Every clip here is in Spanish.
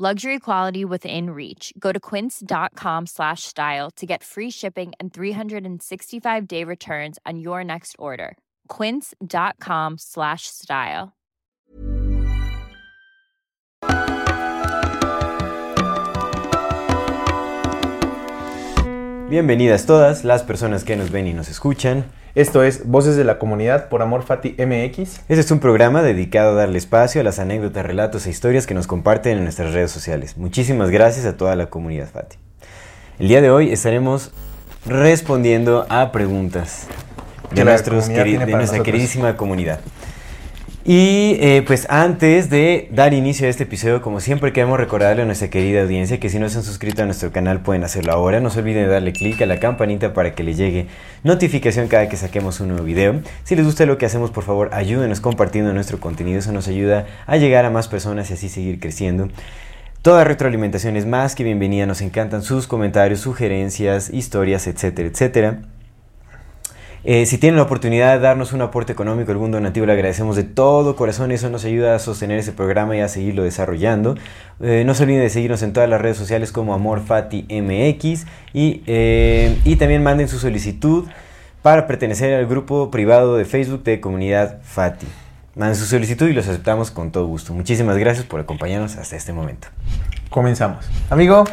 Luxury quality within reach. Go to quince.com slash style to get free shipping and 365 day returns on your next order. Quince.com slash style. Bienvenidas todas las personas que nos ven y nos escuchan. Esto es Voces de la Comunidad por Amor Fati MX. Este es un programa dedicado a darle espacio a las anécdotas, relatos e historias que nos comparten en nuestras redes sociales. Muchísimas gracias a toda la comunidad Fati. El día de hoy estaremos respondiendo a preguntas de, nuestros nuestra nosotros. queridísima comunidad. Y eh, pues antes de dar inicio a este episodio, como siempre queremos recordarle a nuestra querida audiencia que si no se han suscrito a nuestro canal pueden hacerlo ahora. No se olviden de darle clic a la campanita para que les llegue notificación cada que saquemos un nuevo video. Si les gusta lo que hacemos, por favor ayúdenos compartiendo nuestro contenido. Eso nos ayuda a llegar a más personas y así seguir creciendo. Toda retroalimentación es más que bienvenida. Nos encantan sus comentarios, sugerencias, historias, etcétera, etcétera. Eh, si tienen la oportunidad de darnos un aporte económico, algún donativo, le agradecemos de todo corazón. Eso nos ayuda a sostener ese programa y a seguirlo desarrollando. Eh, no se olviden de seguirnos en todas las redes sociales como AmorFatiMX y, eh, y también manden su solicitud para pertenecer al grupo privado de Facebook de Comunidad Fati. Manden su solicitud y los aceptamos con todo gusto. Muchísimas gracias por acompañarnos hasta este momento. Comenzamos. Amigo,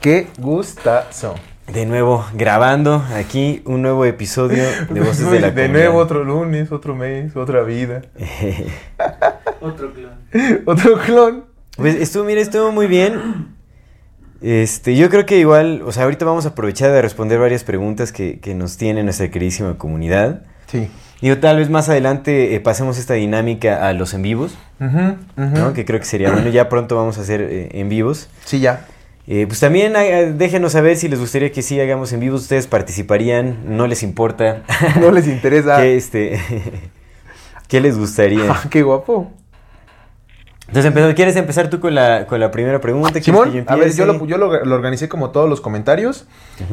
qué gustazo. De nuevo, grabando aquí un nuevo episodio de Voces de la De Comunidad. nuevo otro lunes, otro mes, otra vida. Otro clon. otro clon. Pues estuvo, mira, estuvo muy bien. Este, yo creo que igual, o sea, ahorita vamos a aprovechar de responder varias preguntas que, que nos tiene nuestra queridísima comunidad. Sí. Digo, tal vez más adelante eh, pasemos esta dinámica a los en vivos. ¿no? Que creo que sería bueno. Ya pronto vamos a hacer eh, en vivos. Sí, ya. Eh, pues también eh, déjenos saber si les gustaría que sí hagamos en vivos. Ustedes participarían, no les importa. No les interesa. ¿Qué, este, ¿Qué les gustaría? Ah, qué guapo. Entonces, ¿quieres empezar tú con la, con la primera pregunta? ¿Quieres Simón, a ver, yo, lo, yo lo, lo organicé como todos los comentarios.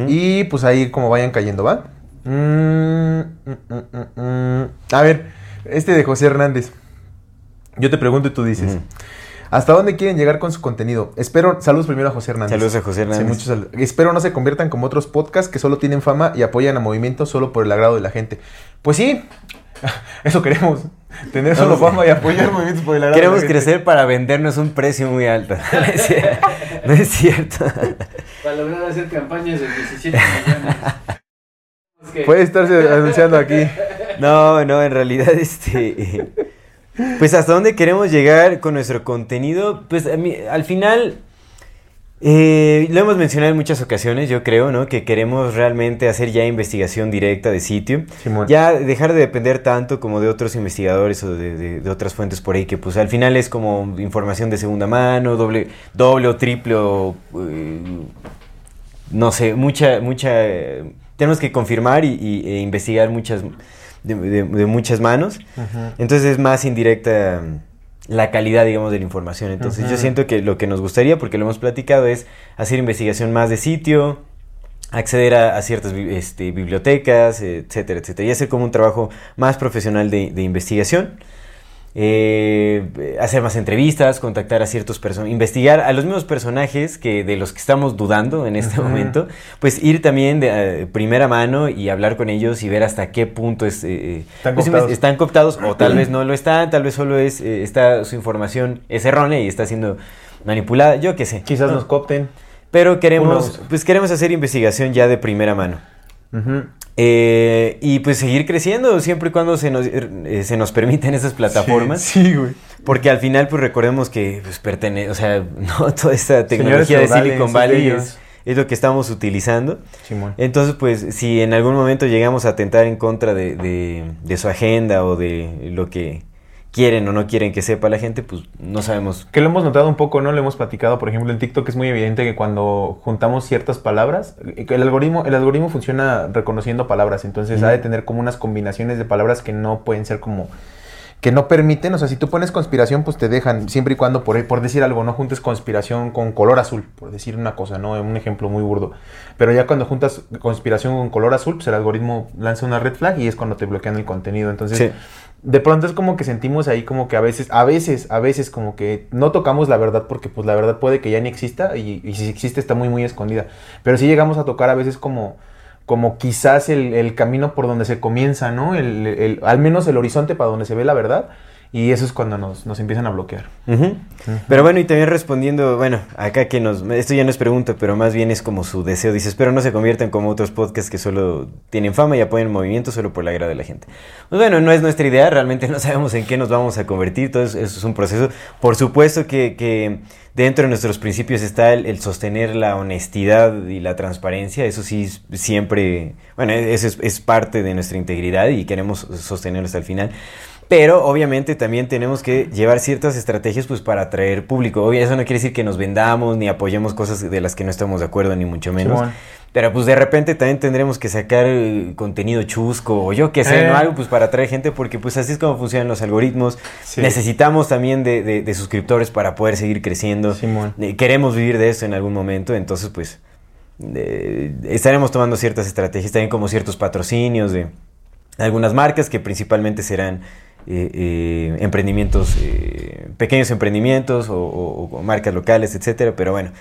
Y pues ahí como vayan cayendo, ¿va? Mm, mm, mm. A ver, este de José Hernández. Yo te pregunto y tú dices. ¿Hasta dónde quieren llegar con su contenido? Espero, saludos primero a José Hernández. Saludos a José Hernández. Sí, muchos sal- Espero no se conviertan como otros podcasts que solo tienen fama y apoyan a movimientos solo por el agrado de la gente. Pues sí, eso queremos. Tener solo fama y apoyar movimientos por el agrado Queremos de la gente. crecer para vendernos un precio muy alto. No es cierto. No es cierto. Para lograr hacer campañas de 17 millones. Puede estarse anunciando aquí. No, no, en realidad, este. Pues hasta dónde queremos llegar con nuestro contenido. Pues a mí- al final. eh, lo hemos mencionado en muchas ocasiones, yo creo, ¿no? Que queremos realmente hacer ya investigación directa de sitio. Simón. Ya dejar de depender tanto como de otros investigadores o de, de- de otras fuentes por ahí, que pues al final es como información de segunda mano, doble, doble o triple o, eh, no sé, mucha, mucha, eh, tenemos que confirmar y, y- e investigar muchas, de, de- de muchas manos, entonces es más indirecta la calidad, digamos, de la información, entonces yo siento que lo que nos gustaría, porque lo hemos platicado, es hacer investigación más de sitio, acceder a, a ciertas este, bibliotecas, etcétera, etcétera, y hacer como un trabajo más profesional de, de investigación. Eh, hacer más entrevistas, contactar a ciertos personajes, investigar a los mismos personajes que de los que estamos dudando en este momento, pues ir también de eh, primera mano y hablar con ellos y ver hasta qué punto es, eh, Están pues, cooptados. están cooptados o tal vez no lo están, tal vez solo es eh, está su información es errónea y está siendo manipulada, yo qué sé. Quizás ¿no? nos copten. Pero queremos, Unos- pues queremos hacer investigación ya de primera mano. Eh, y pues seguir creciendo siempre y cuando se nos, eh, se nos permiten esas plataformas. Sí, sí, güey. Porque al final, pues recordemos que pues, pertenece, o sea, no toda esta tecnología de Silicon Valley es lo que estamos utilizando. Simón. Entonces, pues, si en algún momento llegamos a atentar en contra de, de- de su agenda o de lo que quieren o no quieren que sepa la gente, pues no sabemos. Que lo hemos notado un poco, ¿no? Lo hemos platicado, por ejemplo, en TikTok es muy evidente que cuando juntamos ciertas palabras, el algoritmo, el algoritmo funciona reconociendo palabras, entonces ha de tener como unas combinaciones de palabras que no pueden ser como que no permiten, o sea, si tú pones conspiración, pues te dejan, siempre y cuando, por, por decir algo, no juntes conspiración con color azul, por decir una cosa, ¿no? Un ejemplo muy burdo. Pero ya cuando juntas conspiración con color azul, pues el algoritmo lanza una red flag y es cuando te bloquean el contenido. Entonces, Sí. de pronto es como que sentimos ahí como que a veces, a veces, a veces como que no tocamos la verdad porque pues la verdad puede que ya ni exista y, y si existe está muy muy escondida. Pero sí llegamos a tocar a veces como, como quizás el, el camino por donde se comienza, ¿no? El, el- al menos el horizonte para donde se ve la verdad y eso es cuando nos, nos empiezan a bloquear. Pero bueno, y también respondiendo, bueno, acá que nos, esto ya no es pregunta, pero más bien es como su deseo, dice, espero no se conviertan como otros podcasts que solo tienen fama y apoyan el movimiento solo por la agrado de la gente. Pues bueno, no es nuestra idea, realmente no sabemos en qué nos vamos a convertir, todo eso, eso es un proceso. Por supuesto que, que dentro de nuestros principios está el, el sostener la honestidad y la transparencia, eso sí siempre, bueno, eso es, es parte de nuestra integridad y queremos sostenerlo hasta el final. Pero obviamente también tenemos que llevar ciertas estrategias pues para atraer público. Obvio, eso no quiere decir que nos vendamos ni apoyemos cosas de las que no estamos de acuerdo, ni mucho menos. Pero pues de repente también tendremos que sacar contenido chusco o yo qué sé, Eh. ¿no? Algo pues para atraer gente porque pues así es como funcionan los algoritmos. Sí. Necesitamos también de, de- de suscriptores para poder seguir creciendo. Eh, queremos vivir de esto en algún momento, entonces pues eh, estaremos tomando ciertas estrategias, también como ciertos patrocinios de algunas marcas que principalmente serán eh, eh, emprendimientos, eh, pequeños emprendimientos o, o- o marcas locales, etcétera, pero bueno.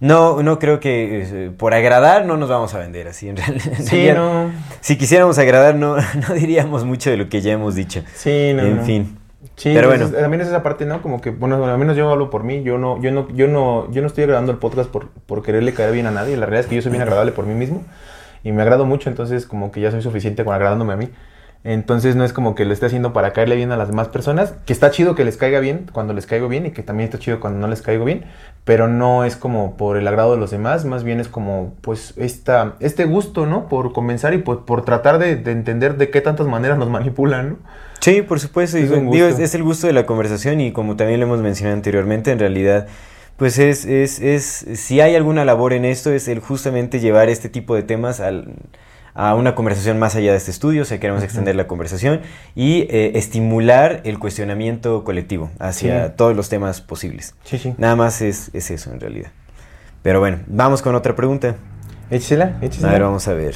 No, no creo que eh, por agradar no nos vamos a vender así en realidad. Sí, no. Si quisiéramos agradar no, no diríamos mucho de lo que ya hemos dicho. Sí, no. en no. fin. Sí, Pero bueno. también es esa parte, ¿no? Como que, bueno, al menos yo hablo por mí, yo no, yo no, yo no, yo no estoy grabando el podcast por, por quererle caer bien a nadie, la realidad es que yo soy bien agradable por mí mismo y me agrado mucho, entonces como que ya soy suficiente con agradándome a mí. Entonces no es como que lo esté haciendo para caerle bien a las demás personas, que está chido que les caiga bien cuando les caigo bien y que también está chido cuando no les caigo bien, pero no es como por el agrado de los demás, más bien es como pues esta, este gusto, ¿no? Por comenzar y por, por tratar de, de entender de qué tantas maneras nos manipulan, ¿no? Sí, por supuesto. Es digo, es, es el gusto de la conversación y como también lo hemos mencionado anteriormente, en realidad, pues es, es, es, si hay alguna labor en esto, es el justamente llevar este tipo de temas al, a una conversación más allá de este estudio, o sea, queremos extender la conversación y eh, estimular el cuestionamiento colectivo hacia Sí. todos los temas posibles. Sí, sí. Nada más es, es eso en realidad. Pero bueno, vamos con otra pregunta. Échesela, A échesela. ver, vamos a ver.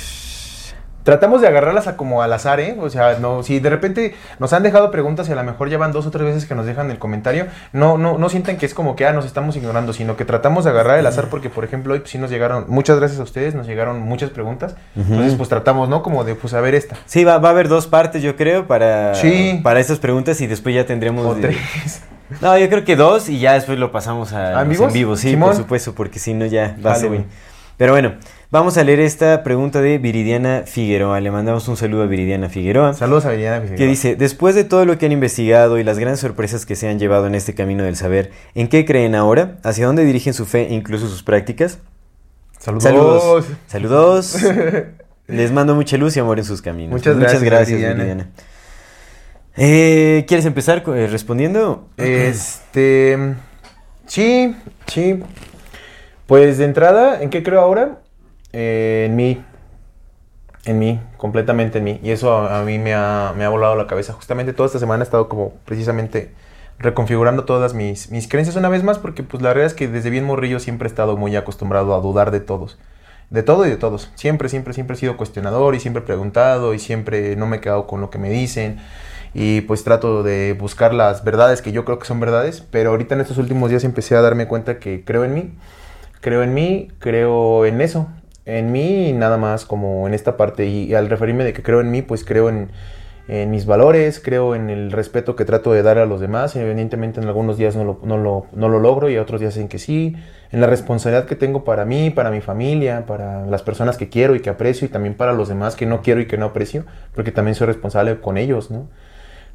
Tratamos de agarrarlas a como al azar, ¿eh? O sea, no, si de repente nos han dejado preguntas y a lo mejor llevan dos o tres veces que nos dejan el comentario, no, no, no sientan que es como que ah, nos estamos ignorando, sino que tratamos de agarrar el azar porque, por ejemplo, hoy pues, sí nos llegaron, muchas gracias a ustedes, nos llegaron muchas preguntas. Entonces, pues tratamos, ¿no? Como de, pues, a ver esta. Sí, va, va a haber dos partes, yo creo, para, Sí. para estas preguntas y después ya tendremos... O de- tres. No, yo creo que dos y ya después lo pasamos a ¿A los vivos? en vivo, sí, por supuesto, porque si no ya va a ser... Pero bueno, vamos a leer esta pregunta de Viridiana Figueroa. Le mandamos un saludo a Viridiana Figueroa. Saludos a Viridiana. Que dice, después de todo lo que han investigado y las grandes sorpresas que se han llevado en este camino del saber, ¿en qué creen ahora? ¿Hacia dónde dirigen su fe e incluso sus prácticas? Saludos. Saludos. Saludos. Les mando mucha luz y amor en sus caminos. Muchas gracias, Viridiana. Viridiana. Eh, ¿Quieres empezar eh, respondiendo? Este. Sí, sí. Pues de entrada, ¿en qué creo ahora? Eh, en mí. En mí, completamente en mí. Y eso a, mí me ha, me ha volado la cabeza. Justamente toda esta semana he estado como precisamente reconfigurando todas mis, mis creencias una vez más porque pues la verdad es que desde bien morrillo siempre he estado muy acostumbrado a dudar de todos. De todo y de todos. Siempre, siempre, siempre he sido cuestionador y siempre he preguntado y siempre no me he quedado con lo que me dicen. Y pues trato de buscar las verdades que yo creo que son verdades. Pero ahorita en estos últimos días empecé a darme cuenta que creo en mí. Creo en mí, creo en eso. En mí nada más como en esta parte. Y, al referirme de que creo en mí, pues creo en, en mis valores, creo en el respeto que trato de dar a los demás. Evidentemente en algunos días no lo, no lo, no lo logro y otros días en que sí. En la responsabilidad que tengo para mí, para mi familia, para las personas que quiero y que aprecio y también para los demás que no quiero y que no aprecio, porque también soy responsable con ellos, ¿no?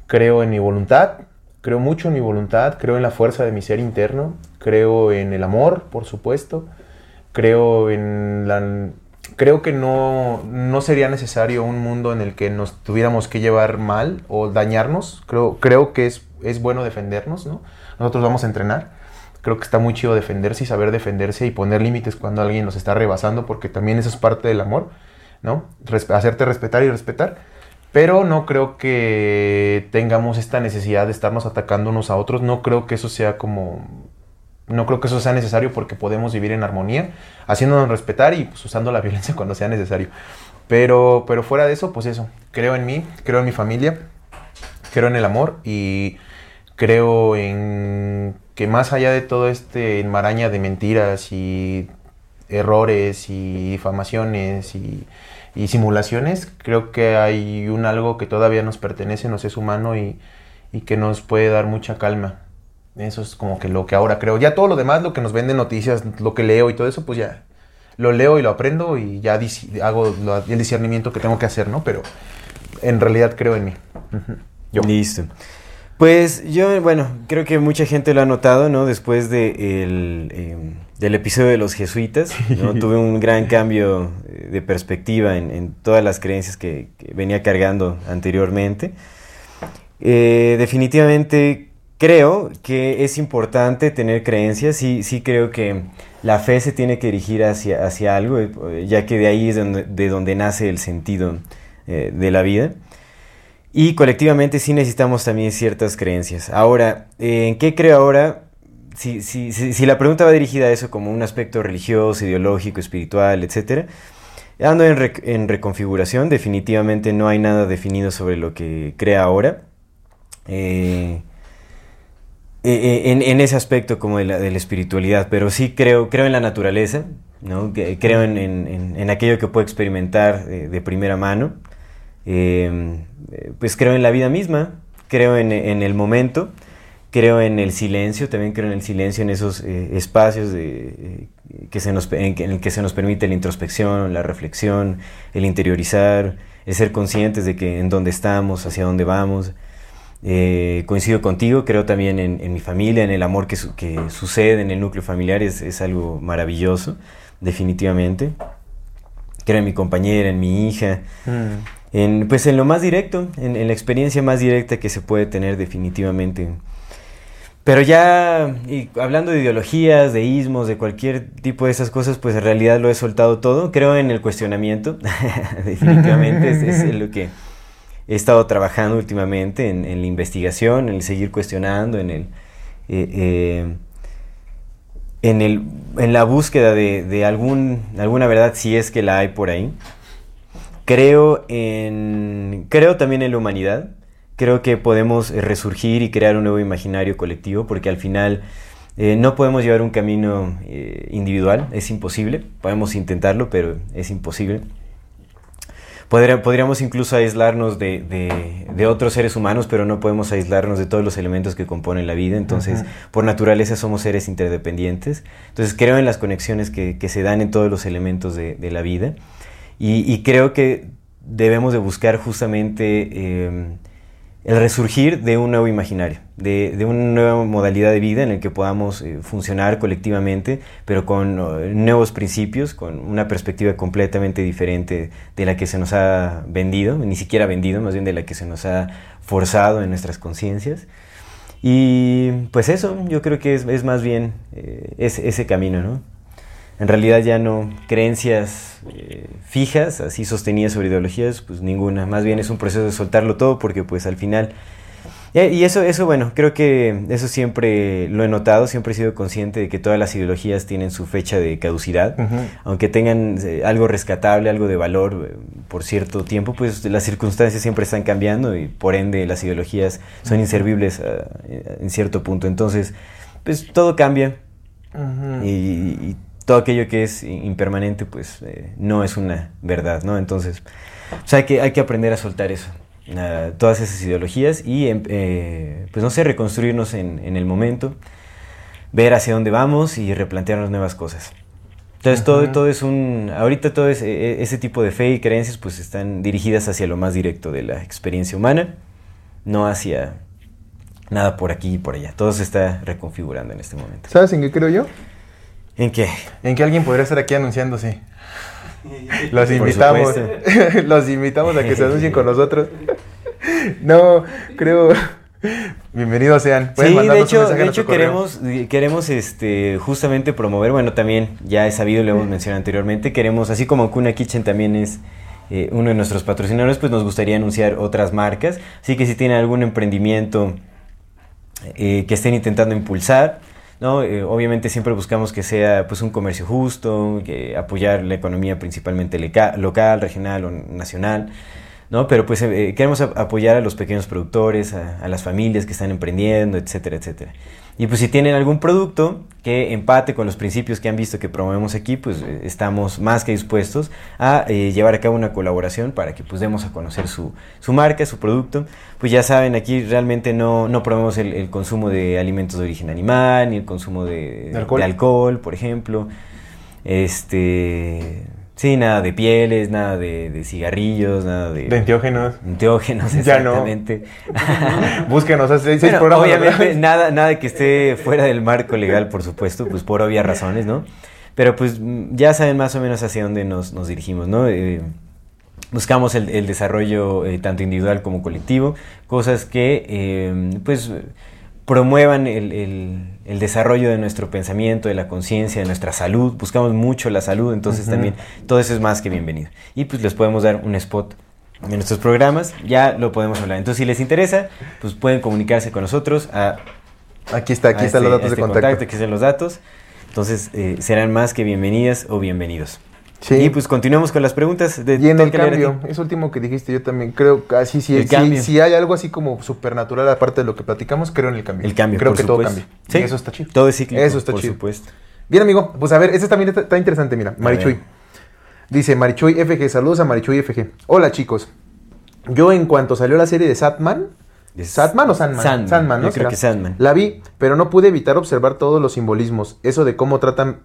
Creo en mi voluntad, creo mucho en mi voluntad, creo en la fuerza de mi ser interno, creo en el amor, por supuesto, creo en la... Creo que no, no sería necesario un mundo en el que nos tuviéramos que llevar mal o dañarnos. Creo, creo que es es bueno defendernos, ¿no? Nosotros vamos a entrenar. Creo que está muy chido defenderse y saber defenderse y poner límites cuando alguien nos está rebasando, porque también eso es parte del amor, ¿no? Resp- hacerte respetar y respetar. Pero no creo que tengamos esta necesidad de estarnos atacando unos a otros. No creo que eso sea como no creo que eso sea necesario porque podemos vivir en armonía, haciéndonos respetar y pues, usando la violencia cuando sea necesario. Pero, pero fuera de eso, pues eso, creo en mí, creo en mi familia, creo en el amor y creo en que más allá de todo este enmaraña de mentiras y errores y difamaciones y, simulaciones, creo que hay un algo que todavía nos pertenece, nos es humano y que nos puede dar mucha calma. Eso es como que lo que ahora creo. Ya todo lo demás, lo que nos venden noticias, lo que leo y todo eso, pues ya lo leo y lo aprendo y ya hago lo- el discernimiento que tengo que hacer, ¿no? Pero en realidad creo en mí. Yo. Listo. Pues yo, bueno, creo que mucha gente lo ha notado, ¿no? Después de el, eh, del episodio de los jesuitas, ¿no? Tuve un gran cambio eh, de perspectiva en, en todas las creencias que, que venía cargando anteriormente. Eh, definitivamente creo que es importante tener creencias, sí, sí creo que la fe se tiene que dirigir hacia, hacia algo, eh, ya que de ahí es donde, de donde nace el sentido eh, de la vida. Y colectivamente sí necesitamos también ciertas creencias. Ahora, ¿en qué creo ahora? Si, si, si, la pregunta va dirigida a eso como un aspecto religioso, ideológico, espiritual, etc., ando en, en reconfiguración, definitivamente no hay nada definido sobre lo que crea ahora. Eh, eh, en, en ese aspecto como de la, de la espiritualidad, pero sí creo, creo en la naturaleza, ¿no? Creo en, en- aquello que puedo experimentar eh, de primera mano. Eh, eh, pues creo en la vida misma, creo en, el momento, creo en el silencio, también creo en el silencio, en esos eh, espacios de, eh, que se nos, en el que se nos permite la introspección, la reflexión, el interiorizar, el ser conscientes de que en dónde estamos, hacia dónde vamos. Eh, coincido contigo, creo también en, en mi familia, en el amor que, su- que sucede en el núcleo familiar, es, es algo maravilloso, definitivamente. Creo en mi compañera, en mi hija, Mm. en, pues en lo más directo, en, en la experiencia más directa que se puede tener definitivamente. Pero ya, y hablando de ideologías, de ismos, de cualquier tipo de esas cosas, pues en realidad lo he soltado todo. Creo en el cuestionamiento, definitivamente, es, lo que he estado trabajando últimamente, en, la investigación, en el seguir cuestionando, en el... eh, eh, en, el, en la búsqueda de, algún, alguna verdad, si es que la hay por ahí. Creo, en, creo también en la humanidad. Creo que podemos resurgir y crear un nuevo imaginario colectivo, porque al final eh, no podemos llevar un camino individual, es imposible. Podemos intentarlo, pero es imposible. Podría- podríamos incluso aislarnos de, de- de otros seres humanos, pero no podemos aislarnos de todos los elementos que componen la vida. Entonces, por naturaleza somos seres interdependientes. Entonces, creo en las conexiones que, que se dan en todos los elementos de, de la vida. Y, y creo que debemos de buscar justamente eh, el resurgir de un nuevo imaginario, de, de una nueva modalidad de vida en el que podamos eh, funcionar colectivamente, pero con eh, nuevos principios, con una perspectiva completamente diferente de la que se nos ha vendido, ni siquiera vendido, más bien de la que se nos ha forzado en nuestras conciencias. Y pues eso, yo creo que es, es más bien eh, ese, ese camino, ¿no? En realidad ya no creencias eh, fijas, así sostenidas sobre ideologías, pues ninguna. Más bien es un proceso de soltarlo todo porque pues al final... Y y eso, eso, bueno, creo que eso siempre lo he notado, siempre he sido consciente de que todas las ideologías tienen su fecha de caducidad. Aunque tengan eh, algo rescatable, algo de valor eh, por cierto tiempo, pues las circunstancias siempre están cambiando y por ende las ideologías son inservibles ah, eh, en cierto punto. Entonces, pues todo cambia y, y todo aquello que es impermanente, pues eh, no es una verdad, ¿no? Entonces, pues, hay, que, hay que aprender a soltar eso, todas esas ideologías y, em, eh, pues no sé, reconstruirnos en, en el momento, ver hacia dónde vamos y replantearnos nuevas cosas. Entonces, todo, todo es un. Ahorita todo es, eh, ese tipo de fe y creencias, pues están dirigidas hacia lo más directo de la experiencia humana, no hacia nada por aquí y por allá. Todo se está reconfigurando en este momento. ¿Sabes en qué creo yo? ¿En qué? En que alguien podría estar aquí anunciándose. Los invitamos. Los invitamos a que se anuncien con nosotros. No, creo, Bienvenidos sean. Pueden Sí, de hecho, de hecho queremos, queremos este, justamente promover, bueno, también ya es sabido, lo hemos mencionado anteriormente, queremos, así como Kuna Kitchen también es eh, uno de nuestros patrocinadores, pues nos gustaría anunciar otras marcas. Así que si tienen algún emprendimiento eh, que estén intentando impulsar, ¿no? Eh, obviamente siempre buscamos que sea pues un comercio justo, que apoyar la economía principalmente local, regional o nacional. ¿No? Pero pues eh, queremos ap- apoyar a los pequeños productores, a, a las familias que están emprendiendo, etcétera, etcétera. Y pues si tienen algún producto que empate con los principios que han visto que promovemos aquí, pues eh, estamos más que dispuestos a eh, llevar a cabo una colaboración para que pues demos a conocer su, su marca, su producto. Pues ya saben, aquí realmente no, no promovemos el, el consumo de alimentos de origen animal, ni el consumo de, ¿De alcohol? de alcohol, por ejemplo. Este... Sí, nada de pieles, nada de, de cigarrillos, nada de... De enteógenos. Enteógenos, Ya no. exactamente. Búsquenos, hace seis programas. obviamente, nada, nada que esté fuera del marco legal, por supuesto, pues por obvias razones, ¿no? Pero pues ya saben más o menos hacia dónde nos, nos dirigimos, ¿no? Eh, buscamos el, el desarrollo eh, tanto individual como colectivo, cosas que eh, pues promuevan el, el- el desarrollo de nuestro pensamiento, de la conciencia, de nuestra salud. Buscamos mucho la salud, entonces también todo eso es más que bienvenido. Y pues les podemos dar un spot en nuestros programas, ya lo podemos hablar. Entonces si les interesa, pues pueden comunicarse con nosotros a Aquí está, aquí están este- los datos a de este contacto. Aquí están los datos. Entonces eh, serán más que bienvenidas o bienvenidos. Sí. Y pues continuamos con las preguntas. De, Y en el cambio, es último que dijiste, yo también creo que así sí, cambio. si hay algo así como supernatural aparte de lo que platicamos, creo en el cambio. El cambio, Creo por que todo supuesto. cambia. Sí, Y eso está chido. Todo es cíclico. Eso está por chido. supuesto. Bien, amigo, pues a ver, este también está, está interesante, mira, Marichuy. Dice Marichuy FG, saludos a Marichuy FG. Hola chicos, yo en cuanto salió la serie de Satman, ¿Satman o Sandman? Sandman, ¿no? yo creo que Sandman. La vi, pero no pude evitar observar todos los simbolismos, eso de cómo tratan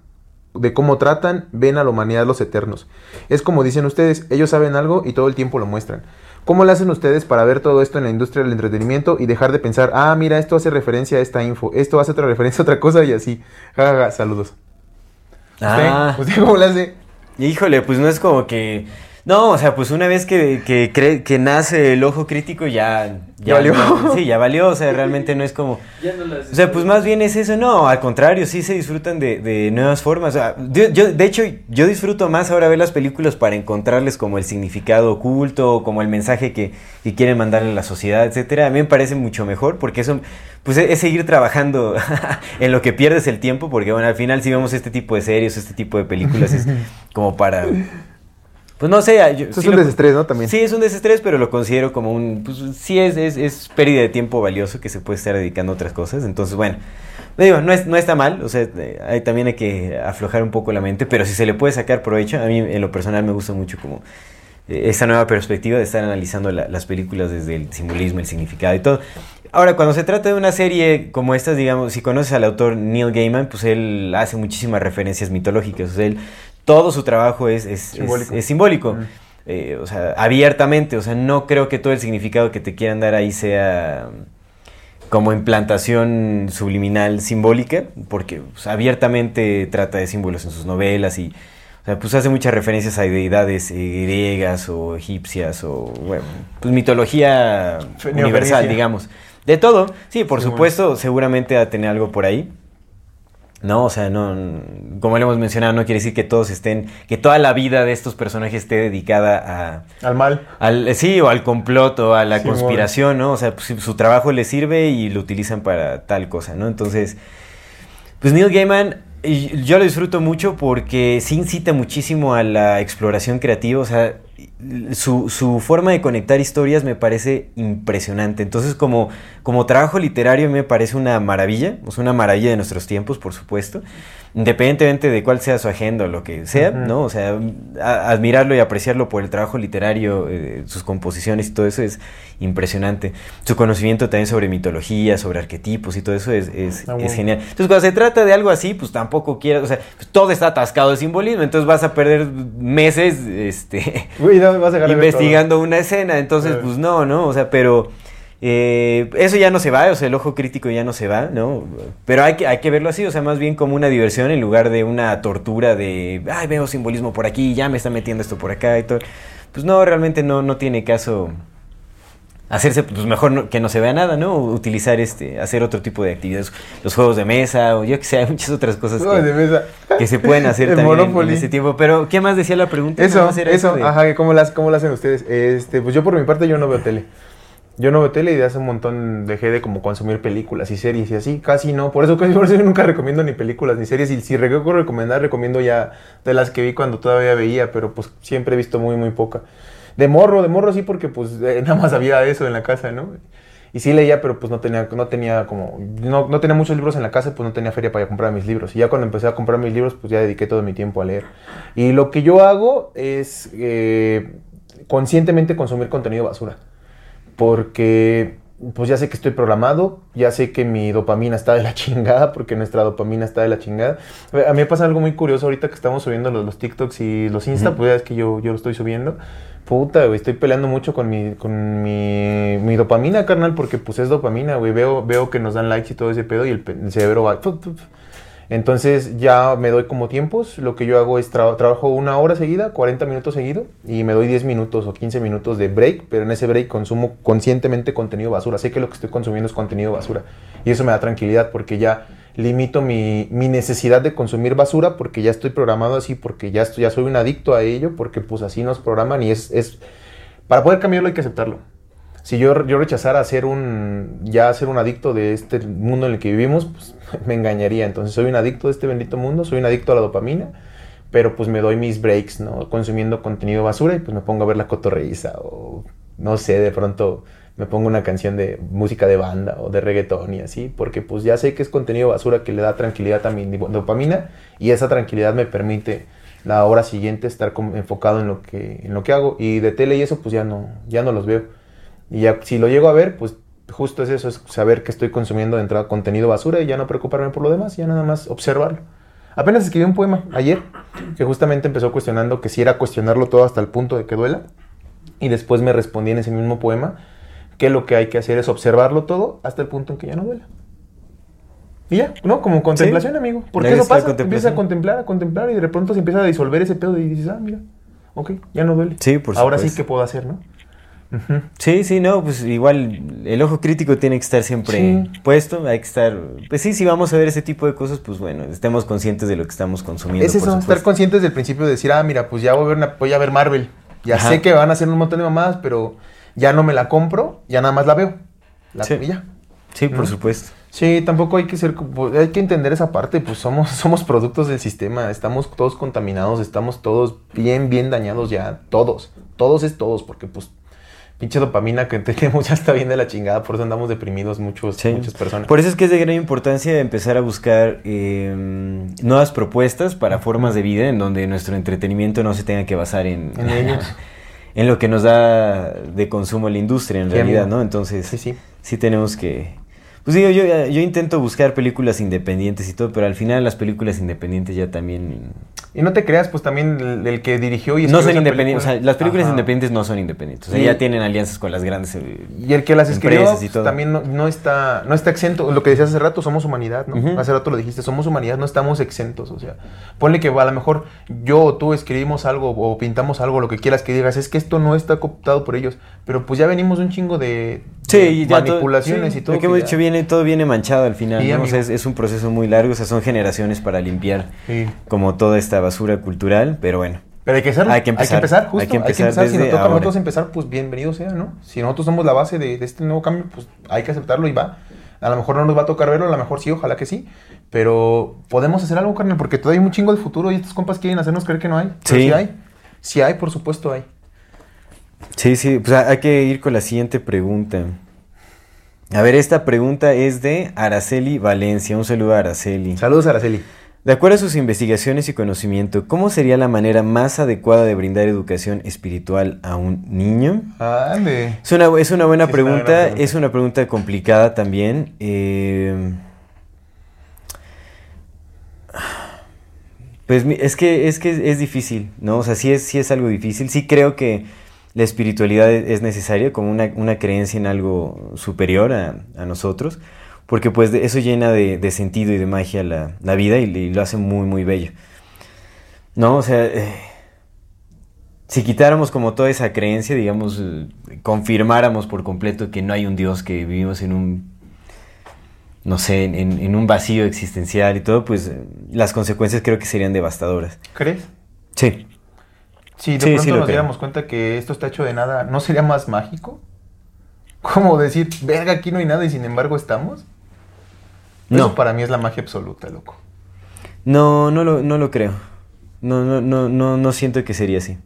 de cómo tratan, ven a la humanidad los eternos. Es como dicen ustedes, ellos saben algo y todo el tiempo lo muestran. ¿Cómo lo hacen ustedes para ver todo esto en la industria del entretenimiento y dejar de pensar, ah, mira, esto hace referencia a esta info, esto hace otra referencia a otra cosa y así? Ja, ja, ja, saludos. Ah, ¿Usted, ¿Usted cómo lo hace? híjole, pues no es como que... No, o sea, pues una vez que, que, cree- que nace el ojo crítico ya... Ya valió. no- sí, ya valió, o sea, realmente no es como... Ya no O sea, pues más bien es eso, no, al contrario, sí se disfrutan de, de nuevas formas. O sea, yo, yo- de hecho, yo disfruto más ahora ver las películas para encontrarles como el significado oculto, como el mensaje que, que quieren mandarle a la sociedad, etcétera. A mí me parece mucho mejor porque eso, pues es, es seguir trabajando en lo que pierdes el tiempo, porque bueno, al final si vemos este tipo de series, este tipo de películas es como para... Pues no sé, yo, Eso sí es un lo- desestrés, ¿no? También. Sí, es un desestrés, pero lo considero como un... Pues sí, es, es, es pérdida de tiempo valioso que se puede estar dedicando a otras cosas. Entonces, bueno, digo, no, es, no está mal. O sea, eh, hay- también hay que aflojar un poco la mente, pero si se le puede sacar provecho, a mí en lo personal me gusta mucho como eh, esta nueva perspectiva de estar analizando la- las películas desde el simbolismo, el significado y todo. Ahora, cuando se trata de una serie como estas, digamos, si conoces al autor Neil Gaiman, pues él hace muchísimas referencias mitológicas. O sea, él, todo su trabajo es, Simbólico. es simbólico. Mm. Eh, o sea, abiertamente, o sea, no creo que todo el significado que te quieran dar ahí sea como implantación subliminal simbólica, porque pues, abiertamente trata de símbolos en sus novelas y, o sea, pues hace muchas referencias a deidades eh, griegas o egipcias o, bueno, pues mitología universal, digamos. De todo, sí, por Sí, bueno. supuesto, seguramente va a tener algo por ahí. No, o sea, no, como le hemos mencionado, no quiere decir que todos estén, que toda la vida de estos personajes esté dedicada a, Al mal. al, sí, o al complot o a la Sí, conspiración, ¿no? O sea, pues, su trabajo les sirve y lo utilizan para tal cosa, ¿no? Entonces, pues Neil Gaiman, yo lo disfruto mucho porque sí incita muchísimo a la exploración creativa, o sea, su, su forma de conectar historias me parece impresionante. Entonces, como, como trabajo literario me parece una maravilla, es una maravilla de nuestros tiempos, por supuesto, independientemente de cuál sea su agenda o lo que sea. ¿no? O sea, a- admirarlo y apreciarlo por el trabajo literario, eh, sus composiciones y todo eso es impresionante. Su conocimiento también sobre mitología, sobre arquetipos y todo eso es, es, Ah, es genial. Entonces, cuando se trata de algo así, pues tampoco quieras, o sea, pues, todo está atascado de simbolismo, entonces vas a perder meses, este, Uy, no, vas a dejar de ver investigando una escena, entonces Eh. pues no, ¿no? O sea, pero eh, eso ya no se va, o sea, el ojo crítico ya no se va, ¿no? Pero hay que, hay que verlo así, o sea, más bien como una diversión en lugar de una tortura de, ay, veo simbolismo por aquí, ya me está metiendo esto por acá y todo. Pues no, realmente no, no tiene caso hacerse, pues mejor no- que no se vea nada, ¿no? Utilizar este, hacer otro tipo de actividades, los juegos de mesa, o yo que sé, hay muchas otras cosas que, de mesa. que se pueden hacer El también en- en Monopoly. ese tiempo. Pero, ¿qué más decía la pregunta? Eso, era eso, de- ajá, ¿cómo las, ¿cómo lo hacen ustedes? Este, pues yo por mi parte yo no veo tele. Yo no veo tele de hace un montón dejé de como consumir películas y series y así, casi no. Por eso, casi por eso nunca recomiendo ni películas ni series. Y si recuerdo recomendar, recomiendo ya de las que vi cuando todavía veía, pero pues siempre he visto muy, muy poca. De morro, de morro sí, porque pues eh, nada más había eso en la casa, ¿no? Y sí leía, pero pues no tenía, no tenía como, no, no tenía muchos libros en la casa, pues no tenía feria para comprar mis libros. Y ya cuando empecé a comprar mis libros, pues ya dediqué todo mi tiempo a leer. Y lo que yo hago es eh, conscientemente consumir contenido basura. Porque pues ya sé que estoy programado, ya sé que mi dopamina está de la chingada, porque nuestra dopamina está de la chingada. A mí me pasa algo muy curioso ahorita que estamos subiendo los, los TikToks y los Insta, pues ya es que yo, yo lo estoy subiendo. Puta, güey, estoy peleando mucho con mi, con mi, mi dopamina, carnal, porque pues es dopamina, güey. Veo, veo que nos dan likes y todo ese pedo y el, cerebro va... Entonces ya me doy como tiempos. Lo que yo hago es tra- trabajo una hora seguida, 40 minutos seguido, y me doy 10 minutos o 15 minutos de break, pero en ese break consumo conscientemente contenido basura. Sé que lo que estoy consumiendo es contenido basura. Y eso me da tranquilidad porque ya limito mi, mi necesidad de consumir basura porque ya estoy programado así, porque ya, estoy, ya soy un adicto a ello, porque pues así nos programan y es... es para poder cambiarlo hay que aceptarlo. Si yo, yo rechazara ser un, ya ser un adicto de este mundo en el que vivimos, pues me engañaría. Entonces soy un adicto de este bendito mundo, soy un adicto a la dopamina, pero pues me doy mis breaks, ¿no? Consumiendo contenido basura y pues me pongo a ver la cotorreiza o no sé, de pronto me pongo una canción de música de banda o de reggaetón y así, porque pues ya sé que es contenido basura que le da tranquilidad a mi dopamina y esa tranquilidad me permite la hora siguiente estar enfocado en lo que en lo que hago y de tele y eso pues ya no ya no los veo. Y ya si lo llego a ver, pues justo es eso, es saber que estoy consumiendo de entrada contenido basura y ya no preocuparme por lo demás, ya nada más observarlo. Apenas escribí un poema ayer que justamente empezó cuestionando que si era cuestionarlo todo hasta el punto de que duela. Y después me respondí en ese mismo poema que lo que hay que hacer es observarlo todo hasta el punto en que ya no duela. Y ya, ¿no? Como contemplación, Sí. amigo. Porque Le eso pasa, empiezas contemplación. a contemplar, a contemplar y de pronto se empieza a disolver ese pedo y dices, ah, mira, ok, ya no duele. Sí, por Ahora sí que puedo hacer, ¿no? Sí, sí, no, pues igual el ojo crítico tiene que estar siempre Sí. puesto, hay que estar, pues sí, si vamos a ver ese tipo de cosas, pues bueno, estemos conscientes de lo que estamos consumiendo. Es por eso, estar conscientes del principio de decir, ah, mira, pues ya voy a ver, una- voy a ver Marvel. Ya Ajá. sé que van a hacer un montón de mamadas, pero ya no me la compro, ya nada más la veo. La, Sí. ya. Sí, por ¿no? supuesto. Sí, tampoco hay que ser, como- hay que entender esa parte, pues somos, somos productos del sistema, estamos todos contaminados, estamos todos bien, bien dañados ya, todos, todos es todos, porque pues pinche dopamina que tenemos ya está bien de la chingada, por eso andamos deprimidos muchos, Sí. muchas personas. Por eso es que es de gran importancia empezar a buscar eh, nuevas propuestas para formas de vida en donde nuestro entretenimiento no se tenga que basar en, En lo que nos da de consumo la industria en Sí, realidad. ¿no? Entonces, sí tenemos que... Pues digo, yo, yo intento buscar películas independientes y todo, pero al final las películas independientes ya también... Y no te creas, pues también el, el que dirigió y No son independientes, o sea, las películas Ajá. independientes no son independientes, o sea, Sí. ya tienen alianzas con las grandes... eh, Y el que las escribió pues, también no, no está, no está exento. Lo que decías hace rato, somos humanidad, ¿no? Hace rato lo dijiste, somos humanidad, no estamos exentos. O sea, ponle que a lo mejor yo o tú escribimos algo o pintamos algo, lo que quieras que digas, es que esto no está cooptado por ellos. Pero pues ya venimos un chingo de, Sí, y ya todo- manipulaciones sí, y todo. Lo que hemos dicho viene, todo viene manchado al final, Sí, ¿no? O sea, amigo. es, es un proceso muy largo, o sea, son generaciones para limpiar como toda esta basura cultural, pero bueno. Pero hay que hacerlo. Hay que empezar, justo. hay que empezar Si nos toca a nosotros empezar, pues bienvenido sea, ¿no? Si nosotros somos la base de, de este nuevo cambio, pues hay que aceptarlo y va. A lo mejor no nos va a tocar verlo, a lo mejor sí, ojalá que sí. Pero podemos hacer algo, carnal, porque todavía hay un chingo de futuro y estos compas quieren hacernos creer que no hay. Pero Sí. sí hay. Sí hay, por supuesto hay. Sí, sí, pues hay que ir con la siguiente pregunta. A ver, esta pregunta es de Araceli Valencia. Un saludo a Araceli. Saludos, Araceli. De acuerdo a sus investigaciones y conocimiento, ¿cómo sería la manera más adecuada de brindar educación espiritual a un niño? Es una, es una buena Sí, es una pregunta, es una pregunta complicada también. eh, pues es que, es que es difícil, ¿no? O sea, sí es, sí es algo difícil. Sí creo que la espiritualidad es es necesaria como una, una creencia en algo superior a, a nosotros, porque pues eso llena de, de sentido y de magia la, la vida y, y lo hace muy, muy bello. ¿No? O sea... eh, si quitáramos como toda esa creencia, digamos, eh, confirmáramos por completo que no hay un Dios, que vivimos en un, no sé, en, en un vacío existencial y todo, pues eh, las consecuencias creo que serían devastadoras. ¿Crees? Sí. Si de Sí, pronto sí nos diéramos cuenta que esto está hecho de nada, ¿no sería más mágico? Como decir, verga, aquí no hay nada y sin embargo estamos. No. Eso para mí es la magia absoluta, loco. No, no lo, no lo creo. No, no, no, no, no siento que sería así.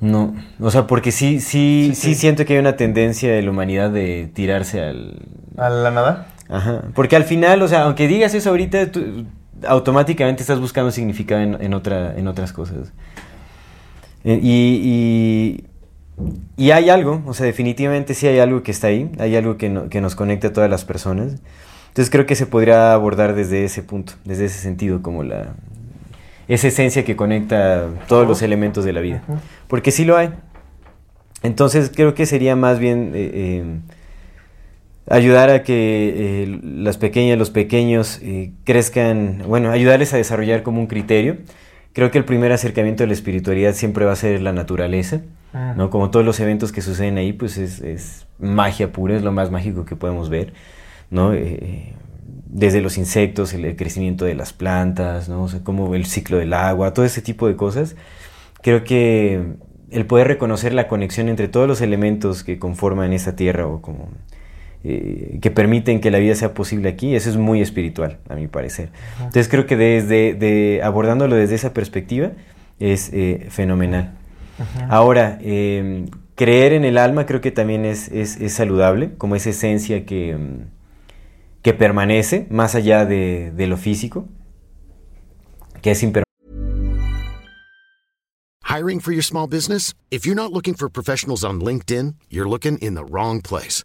No, o sea, porque sí, sí, Sí, sí, sí. siento que hay una tendencia de la humanidad de tirarse al... ¿A la nada? Ajá, porque al final, o sea, aunque digas eso ahorita, tú automáticamente estás buscando significado en, en otra, en otras cosas. Eh, Y, y, y hay algo, o sea, definitivamente sí hay algo que está ahí, hay algo que, no- que nos conecta a todas las personas. Entonces creo que se podría abordar desde ese punto, desde ese sentido, como la esa esencia que conecta todos los elementos de la vida. Porque sí lo hay. Entonces creo que sería más bien eh, eh, ayudar a que eh, las pequeñas, los pequeños eh, crezcan, bueno, ayudarles a desarrollar como un criterio. Creo que el primer acercamiento de la espiritualidad siempre va a ser la naturaleza, ¿no? Como todos los eventos que suceden ahí, pues es, es magia pura, es lo más mágico que podemos ver, ¿no? Eh, desde los insectos, el, el crecimiento de las plantas, ¿no? O sea, como el ciclo del agua, todo ese tipo de cosas. Creo que el poder reconocer la conexión entre todos los elementos que conforman esta tierra o como eh, que permiten que la vida sea posible aquí, eso es muy espiritual, a mi parecer. Entonces creo que desde de, abordándolo desde esa perspectiva es eh, fenomenal. Ahora, eh, creer en el alma creo que también es, es, es saludable, como esa esencia que, mm, que permanece más allá de, de lo físico, que es impermanente. Hiring for your small business? If you're not looking for professionals on LinkedIn, you're looking in the wrong place.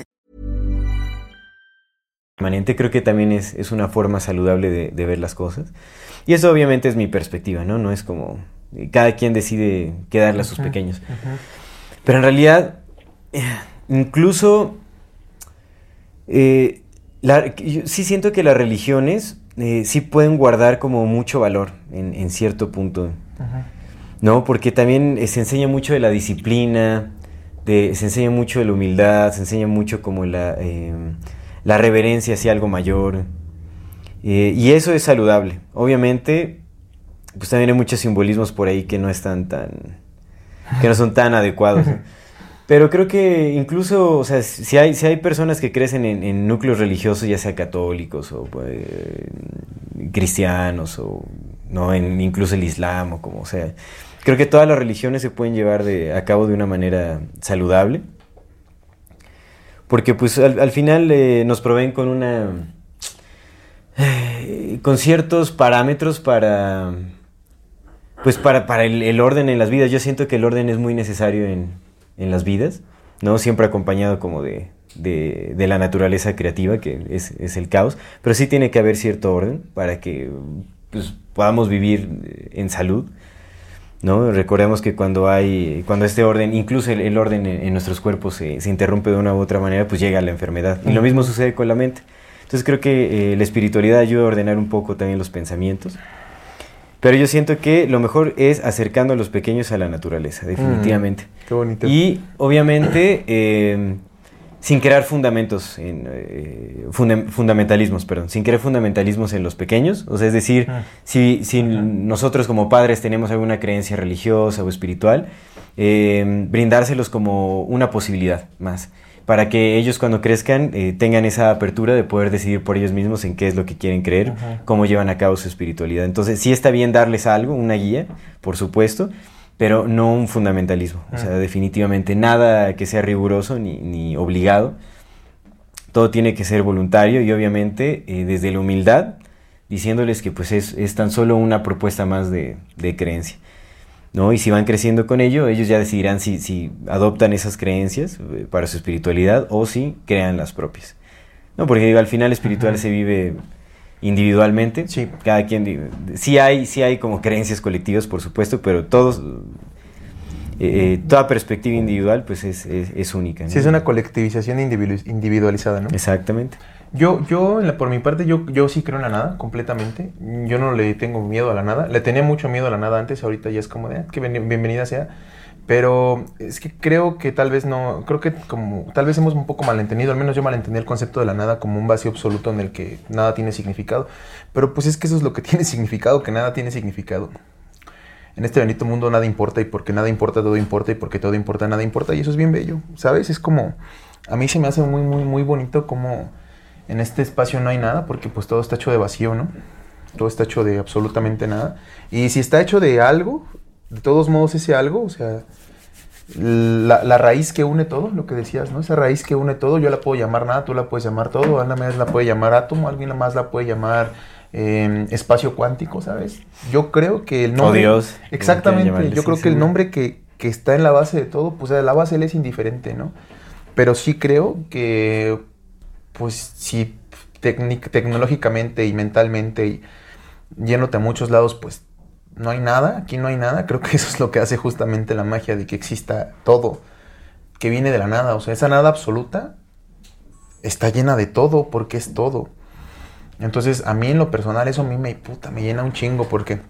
Creo que también es, es una forma saludable de, de, ver las cosas. Y eso obviamente es mi perspectiva, ¿no? No es como cada quien decide qué darle a sus uh -huh, pequeños. Uh -huh. Pero en realidad, incluso, eh, la, yo sí siento que las religiones eh, sí pueden guardar como mucho valor en, en cierto punto, uh -huh. ¿no? Porque también eh, se enseña mucho de la disciplina, de, se enseña mucho de la humildad, se enseña mucho como la, eh, la reverencia hacia algo mayor. Eh, y eso es saludable. Obviamente, pues también hay muchos simbolismos por ahí que no están tan. que no son tan adecuados. ¿no? Pero creo que incluso, o sea, si hay, si hay personas que crecen en, en núcleos religiosos, ya sea católicos o eh, cristianos o no, en, incluso el Islam o como sea. Creo que todas las religiones se pueden llevar de, a cabo de una manera saludable. Porque pues al, al final eh, nos proveen con una... Eh, con ciertos parámetros para... Pues para, para el, orden en las vidas. Yo siento que el orden es muy necesario en, en las vidas, ¿no? Siempre acompañado como de, de, de la naturaleza creativa, que es, es, el caos. Pero sí tiene que haber cierto orden para que pues, podamos vivir en salud. ¿No? Recordemos que cuando hay, cuando este orden, incluso el, el orden en, en, nuestros cuerpos se, se, interrumpe de una u otra manera, pues llega la enfermedad. Y lo mismo sucede con la mente. Entonces creo que eh, la espiritualidad ayuda a ordenar un poco también los pensamientos. Pero yo siento que lo mejor es acercando a los pequeños a la naturaleza, definitivamente. Mm, qué bonito. Y obviamente eh, sin crear fundamentos, en, eh, funda fundamentalismos, perdón, sin crear fundamentalismos en los pequeños. O sea, es decir, Ah. si, si nosotros como padres tenemos alguna creencia religiosa o espiritual, eh, brindárselos como una posibilidad más, para que ellos cuando crezcan eh, tengan esa apertura de poder decidir por ellos mismos en qué es lo que quieren creer, cómo llevan a cabo su espiritualidad. Entonces, sí está bien darles algo, una guía, por supuesto, pero no un fundamentalismo. O sea, definitivamente nada que sea riguroso ni, ni obligado. Todo tiene que ser voluntario y obviamente eh, desde la humildad, diciéndoles que pues es, es tan solo una propuesta más de, de creencia. ¿no? Y si van creciendo con ello, ellos ya decidirán si, si adoptan esas creencias eh, para su espiritualidad o si crean las propias. No, porque digo, al final espiritual se vive individualmente. Sí. Cada quien sí hay, sí hay como creencias colectivas, por supuesto, pero todos eh, eh, toda perspectiva individual pues es, es, es única. ¿no? Sí, es una colectivización individu- individualizada, ¿no? Exactamente. Yo, yo, en la- por mi parte, yo, yo sí creo en la nada, completamente. Yo no le tengo miedo a la nada. Le tenía mucho miedo a la nada antes, ahorita ya es como de, "Ah, que bien- bienvenida sea. Pero es que creo que tal vez no, creo que como, tal vez hemos un poco malentendido, al menos yo malentendí el concepto de la nada como un vacío absoluto en el que nada tiene significado. Pero pues es que eso es lo que tiene significado, que nada tiene significado. En este bendito mundo nada importa y porque nada importa todo importa y porque todo importa nada importa y eso es bien bello, ¿sabes? Es como, a mí se me hace muy, muy, muy bonito como en este espacio no hay nada porque pues todo está hecho de vacío, ¿no? Todo está hecho de absolutamente nada. Y si está hecho de algo, de todos modos ese algo, o sea, la, la raíz que une todo, lo que decías, ¿no? Esa raíz que une todo, yo la puedo llamar nada, tú la puedes llamar todo, Ana más la puede llamar átomo, alguien más la puede llamar eh, espacio cuántico, ¿sabes? Yo creo que el nombre... Dios, como quieran Exactamente, yo creo que el nombre que, que está en la base de todo, pues la base él es indiferente, ¿no? Pero sí creo que, pues si tecnológicamente y mentalmente y yéndote a muchos lados, pues no hay nada, aquí no hay nada. Creo que eso es lo que hace justamente la magia de que exista todo, que viene de la nada. O sea, esa nada absoluta está llena de todo porque es todo. Entonces, a mí en lo personal eso a mí me, puta, me llena un chingo porque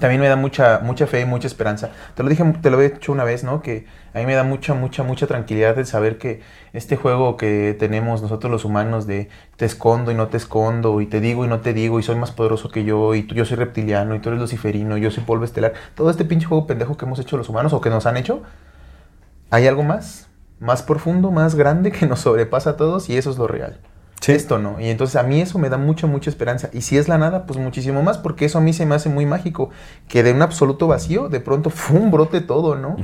también me da mucha, mucha fe y mucha esperanza. Te lo dije, te lo he dicho una vez, ¿no? Que a mí me da mucha, mucha, mucha tranquilidad el saber que este juego que tenemos nosotros los humanos de te escondo y no te escondo, y te digo y no te digo, y soy más poderoso que yo, y tú, yo soy reptiliano, y tú eres luciferino, y yo soy polvo estelar. Todo este pinche juego pendejo que hemos hecho los humanos o que nos han hecho, hay algo más, más profundo, más grande que nos sobrepasa a todos, y eso es lo real. Sí. Esto no. Y entonces a mí eso me da mucha, mucha esperanza. Y si es la nada, pues muchísimo más, porque eso a mí se me hace muy mágico. Que de un absoluto vacío, de pronto, ¡fum! brote todo, ¿no?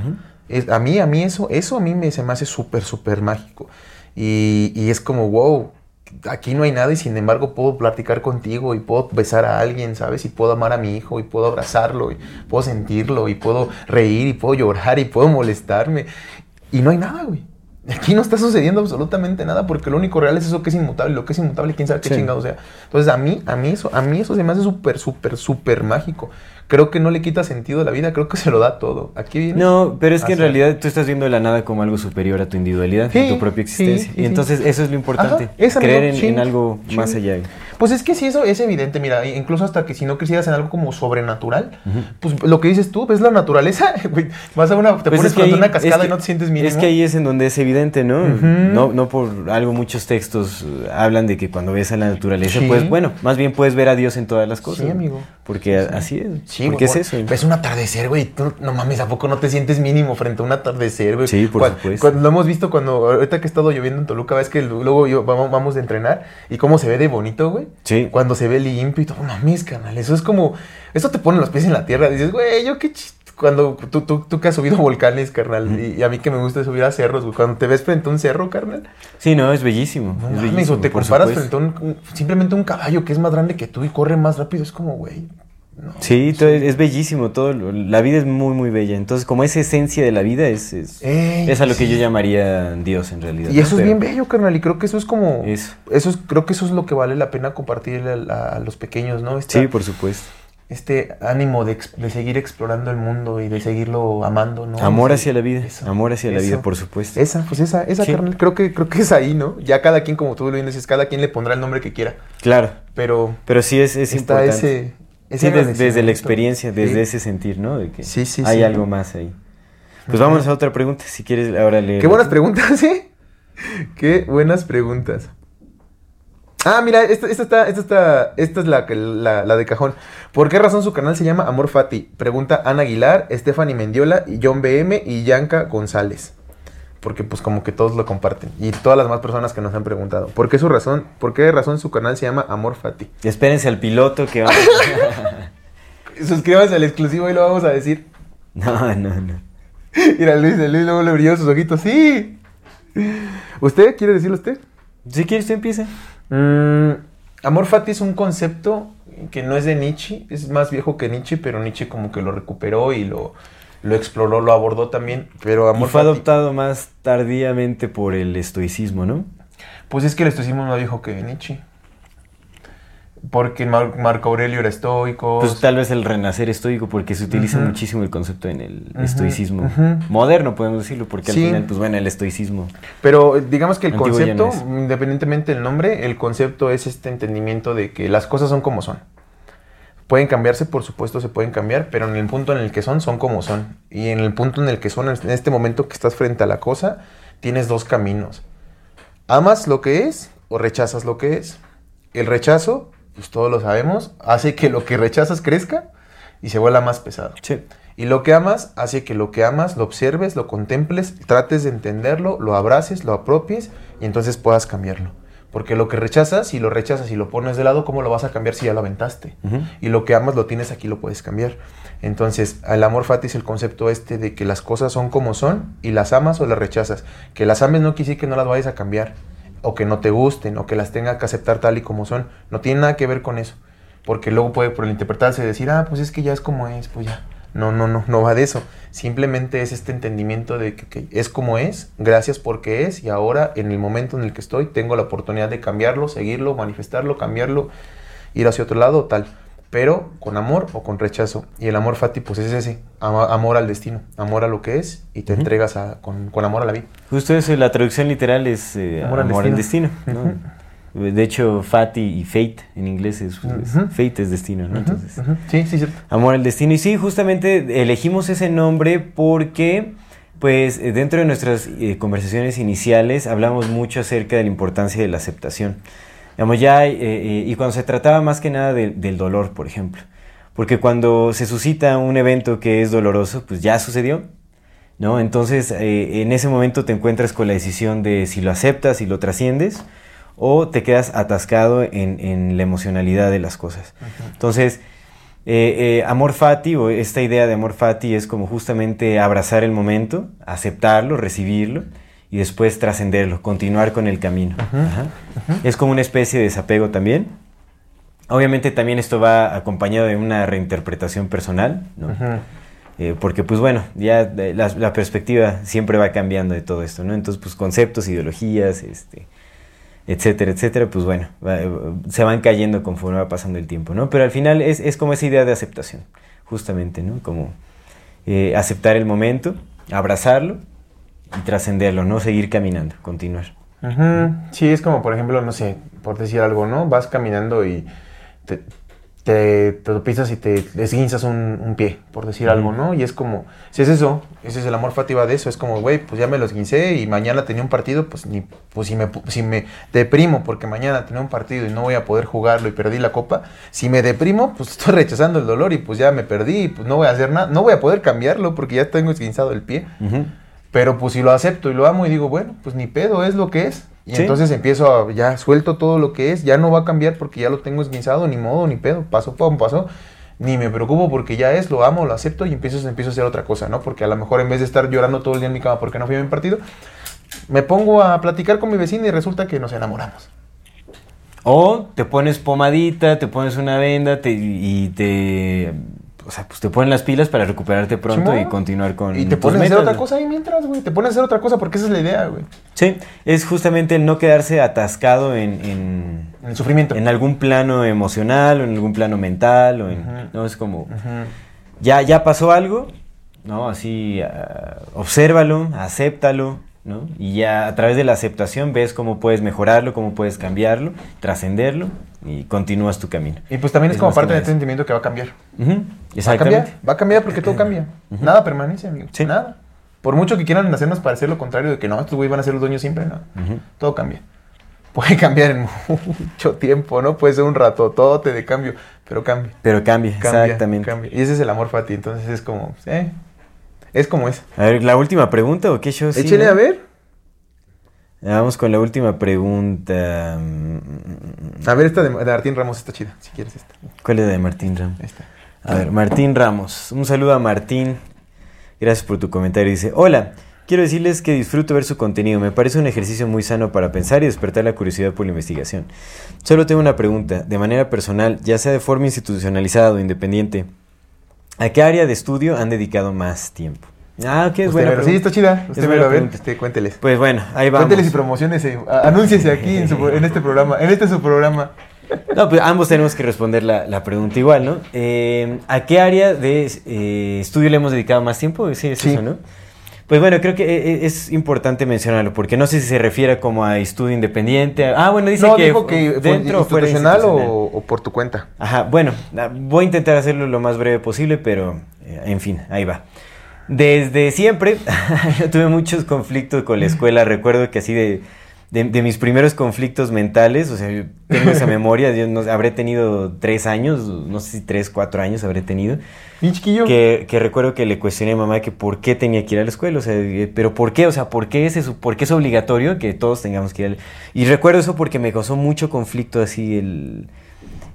Es- a mí, a mí eso, eso a mí me, se me hace súper, súper mágico. Y, y es como, wow, aquí no hay nada y sin embargo puedo platicar contigo y puedo besar a alguien, ¿sabes? Y puedo amar a mi hijo y puedo abrazarlo y puedo sentirlo y puedo reír y puedo llorar y puedo molestarme. Y no hay nada, güey. Aquí no está sucediendo absolutamente nada porque lo único real es eso que es inmutable. Lo que es inmutable, quién sabe qué Sí. chingado sea. Entonces, a mí, a mí eso, a mí eso se me hace súper, súper, súper mágico. Creo que no le quita sentido a la vida, creo que se lo da todo. Aquí viene. No, pero es que en realidad tú estás viendo la nada como algo superior a tu individualidad, Sí, a tu propia existencia. sí, y entonces eso es lo importante, Ajá, creer en, en algo más allá. Pues es que sí, eso es evidente, mira, incluso hasta que si no quisieras en algo como sobrenatural, pues lo que dices tú, ves la naturaleza, güey, vas a una, te Pues pones frente a una cascada es que- y no te sientes mínimo. Es que ahí es en donde es evidente, ¿no? No, no por algo muchos textos eh, hablan de que cuando ves a la naturaleza, Sí. pues bueno, más bien puedes ver a Dios en todas las cosas. Sí, amigo. Porque así es. Sí, porque güey, es eso. Ves un atardecer, güey. Tú, no mames, ¿a poco no te sientes mínimo frente a un atardecer, güey? Sí, por supuesto. Cuando lo hemos visto cuando, ahorita que he estado lloviendo en Toluca, ves que luego yo, vamos, vamos de entrenar y cómo se ve de bonito, güey. Sí. Cuando se ve limpio y todo, no mames, canal. Eso es como, eso te pone los pies en la tierra. Dices, güey, yo qué chiste. Cuando tú, tú, tú que has subido volcanes, carnal, y, y a mí que me gusta subir a cerros, güey. Cuando te ves frente a un cerro, carnal, Sí, no, es bellísimo. no es mames, bellísimo, o te comparas supuesto. frente a un, un- simplemente un caballo que es más grande que tú y corre más rápido. Es como, güey. No. Sí, todo es, es bellísimo, todo, lo- la vida es muy, muy bella. Entonces, como esa esencia de la vida es, es, Ey, es a lo que yo llamaría Dios en realidad. Y ¿no? eso es bien bello, carnal. Y creo que eso es como. Eso. Eso es, creo que eso es lo que vale la pena compartir a, los pequeños, ¿no? Esta- Sí, por supuesto. Este ánimo de, de seguir explorando el mundo y de seguirlo amando, ¿no? Amor hacia la vida, eso, amor hacia la vida, por supuesto. Esa, pues esa, esa, Sí. carnal. Creo que, creo que es ahí, ¿no? Ya cada quien, como tú lo dices, cada quien le pondrá el nombre que quiera. Claro, Pero pero sí es, es está importante. ese. Sí, des- desde, la experiencia, desde Sí. ese sentir, ¿no? De que Sí, sí, hay sí. algo más ahí. Pues vamos a otra pregunta, si quieres ahora leer. Qué buenas preguntas, ¿eh? Qué buenas preguntas. Ah, mira, esta, esta está, esta está, esta es la, la, la de cajón. ¿Por qué razón su canal se llama Amor Fati? Pregunta Ana Aguilar, Stephanie Mendiola, John BM y Yanka González. Porque pues como que todos lo comparten. Y todas las demás personas que nos han preguntado. ¿Por qué su razón? ¿Por qué razón su canal se llama Amor Fati? Espérense al piloto que va. Suscríbanse al exclusivo y lo vamos a decir. No, no, no. Mira, Luis, Luis luego le brilló sus ojitos. ¡Sí! ¿Usted quiere decirlo usted? Si quieres, tú empieza. Mm, amor fati es un concepto que no es de Nietzsche, es más viejo que Nietzsche, pero Nietzsche como que lo recuperó y lo, lo exploró, lo abordó también. Pero Y fue adoptado más tardíamente por el estoicismo, ¿no? pues es que el estoicismo es más viejo que Nietzsche. Porque Mar- Marco Aurelio era estoico. Pues tal vez el renacer estoico, porque se utiliza muchísimo el concepto en el estoicismo. Moderno, podemos decirlo, porque Sí. al final, pues bueno, el estoicismo. Pero eh, digamos que el no concepto, independientemente del nombre, el concepto es este entendimiento de que las cosas son como son. Pueden cambiarse, por supuesto, se pueden cambiar, pero en el punto en el que son, son como son. Y en el punto en el que son, en este momento que estás frente a la cosa, tienes dos caminos. ¿Amas lo que es o rechazas lo que es? El rechazo, pues todos lo sabemos, hace que lo que rechazas crezca y se vuelva más pesado. Sí. Y lo que amas hace que lo que amas lo observes, lo contemples, trates de entenderlo, lo abraces, lo apropies y entonces puedas cambiarlo. Porque lo que rechazas, si lo rechazas y lo pones de lado, ¿cómo lo vas a cambiar si ya lo aventaste? Y lo que amas lo tienes aquí, lo puedes cambiar. Entonces, el amor fati es el concepto este de que las cosas son como son y las amas o las rechazas. Que las ames no quiere decir que no las vayas a cambiar, o que no te gusten, o que las tengas que aceptar tal y como son. No tiene nada que ver con eso. Porque luego puede por el interpretarse decir, ah, pues es que ya es como es, pues ya. No, no, no, no va de eso. Simplemente es este entendimiento de que, es como es, gracias porque es, y ahora en el momento en el que estoy tengo la oportunidad de cambiarlo, seguirlo, manifestarlo, cambiarlo, ir hacia otro lado, tal. Pero con amor o con rechazo. Y el amor fati, pues es ese, amor al destino, amor a lo que es, y te entregas a- con, con amor a la vida. Justo eso, la traducción literal es eh, Amor amor, al al destino. destino. ¿no? De hecho, Fati y Fate en inglés es. Fate es destino, ¿no? Entonces. Sí, sí, cierto. Amor al destino. Y sí, justamente elegimos ese nombre porque, pues, eh, dentro de nuestras eh, conversaciones iniciales hablamos mucho acerca de la importancia de la aceptación. Digamos, ya, eh, eh, y cuando se trataba más que nada de- del dolor, por ejemplo. Porque cuando se suscita un evento que es doloroso, pues ya sucedió, ¿no? Entonces, en ese momento te encuentras con la decisión de si lo aceptas y lo trasciendes, o te quedas atascado en, en la emocionalidad de las cosas. Entonces, eh, eh, amor fati o esta idea de amor fati es como justamente abrazar el momento, aceptarlo, recibirlo y después trascenderlo, continuar con el camino. Ajá. Es como una especie de desapego también. Obviamente también esto va acompañado de una reinterpretación personal, ¿no? Eh, porque pues bueno, ya eh, la, la perspectiva siempre va cambiando de todo esto, ¿no? Entonces pues conceptos, ideologías, este, etcétera, etcétera, pues bueno, eh, se van cayendo conforme va pasando el tiempo, ¿no? Pero al final es, es como esa idea de aceptación, justamente, ¿no? Como eh, aceptar el momento, abrazarlo y trascenderlo, ¿no? Seguir caminando, continuar. Sí, es como, por ejemplo, no sé, por decir algo, ¿no? Vas caminando y te, te, te tropezas y te esguinzas un, un pie, por decir algo, ¿no? Y es como, si es eso, ese es el amor fativa de eso, es como, güey, pues ya me lo esguincé y mañana tenía un partido, pues ni, pues si me, si me deprimo porque mañana tenía un partido y no voy a poder jugarlo y perdí la copa, si me deprimo, pues estoy rechazando el dolor y pues ya me perdí y pues no voy a hacer nada, no voy a poder cambiarlo porque ya tengo esguinzado el pie. Pero pues si lo acepto y lo amo y digo, bueno, pues ni pedo, es lo que es. Y Sí. entonces empiezo a, ya suelto todo lo que es, ya no va a cambiar porque ya lo tengo esguinzado, ni modo, ni pedo, paso, pum, pasó. Ni me preocupo porque ya es, lo amo, lo acepto y empiezo, empiezo a hacer otra cosa, ¿no? Porque a lo mejor en vez de estar llorando todo el día en mi cama porque no fui a mi partido, me pongo a platicar con mi vecina y resulta que nos enamoramos. O te pones pomadita, te pones una venda te- y te... O sea, pues te ponen las pilas para recuperarte pronto y continuar con Y te pones a hacer otra cosa ahí mientras, güey. Te pones a hacer otra cosa porque esa es la idea, güey. Sí, es justamente el no quedarse atascado en, en, En el sufrimiento. en algún plano emocional o en algún plano mental o en... No, es como... Ya, ya pasó algo, ¿no? Así, ah, obsérvalo, acéptalo, ¿no? Y ya a través de la aceptación ves cómo puedes mejorarlo, cómo puedes cambiarlo, trascenderlo y continúas tu camino. Y pues también es, Es como parte nada eso. entendimiento que va a cambiar. Ujú, Va a Exactamente. cambiar, va a cambiar porque todo cambia. Nada permanece, amigo. Sí. Nada. Por mucho que quieran hacernos parecer lo contrario de que no, estos güeyes van a ser los dueños siempre, no. Ujú. Todo cambia. puede cambiar en mucho tiempo, ¿no? Puede ser un ratotote de cambio, pero cambia. Pero cambia, Cambia, exactamente. cambia. Y ese es el amor Fati, entonces es como, eh, es como es. A ver, ¿la última pregunta o qué show? ¿no? a ver. Vamos con la última pregunta. A ver, esta de, de Martín Ramos está chida, si quieres esta. ¿Cuál es la de Martín Ramos? Esta. A ver, Martín Ramos. Un saludo a Martín. Gracias por tu comentario. Dice, hola, quiero decirles que disfruto ver su contenido. Me parece un ejercicio muy sano para pensar y despertar la curiosidad por la investigación. Solo tengo una pregunta. De manera personal, ya sea de forma institucionalizada o independiente, ¿a qué área de estudio han dedicado más tiempo? Ah, ok, es Usted buena mero. Sí, está chida. Usted a ver, pregunta. este, cuénteles. Pues bueno, ahí vamos. Cuénteles y promociones, anúnciese aquí en, su- en este programa, en este su programa. No, pues ambos tenemos que responder la, la pregunta igual, ¿no? Eh, ¿A qué área de eh, estudio le hemos dedicado más tiempo? Sí, es Sí. eso, ¿no? Pues bueno, creo que eh, es importante mencionarlo, porque no sé si se refiere como a estudio independiente. Ah, bueno, dice no, que, dijo que fue dentro fuera institucional o, o por tu cuenta. Ajá, bueno, ah, voy a intentar hacerlo lo más breve posible, pero eh, en fin, ahí va. Desde siempre yo tuve muchos conflictos con la escuela. Recuerdo que así de, de, de mis primeros conflictos mentales, o sea, yo tengo esa memoria, yo no, habré tenido tres años, no sé si tres, cuatro años habré tenido, Bien chiquillo. que, que recuerdo que le cuestioné a mamá que por qué tenía que ir a la escuela, o sea, pero por qué, o sea, por qué es eso, por qué es obligatorio que todos tengamos que ir al... Y recuerdo eso porque me causó mucho conflicto así el...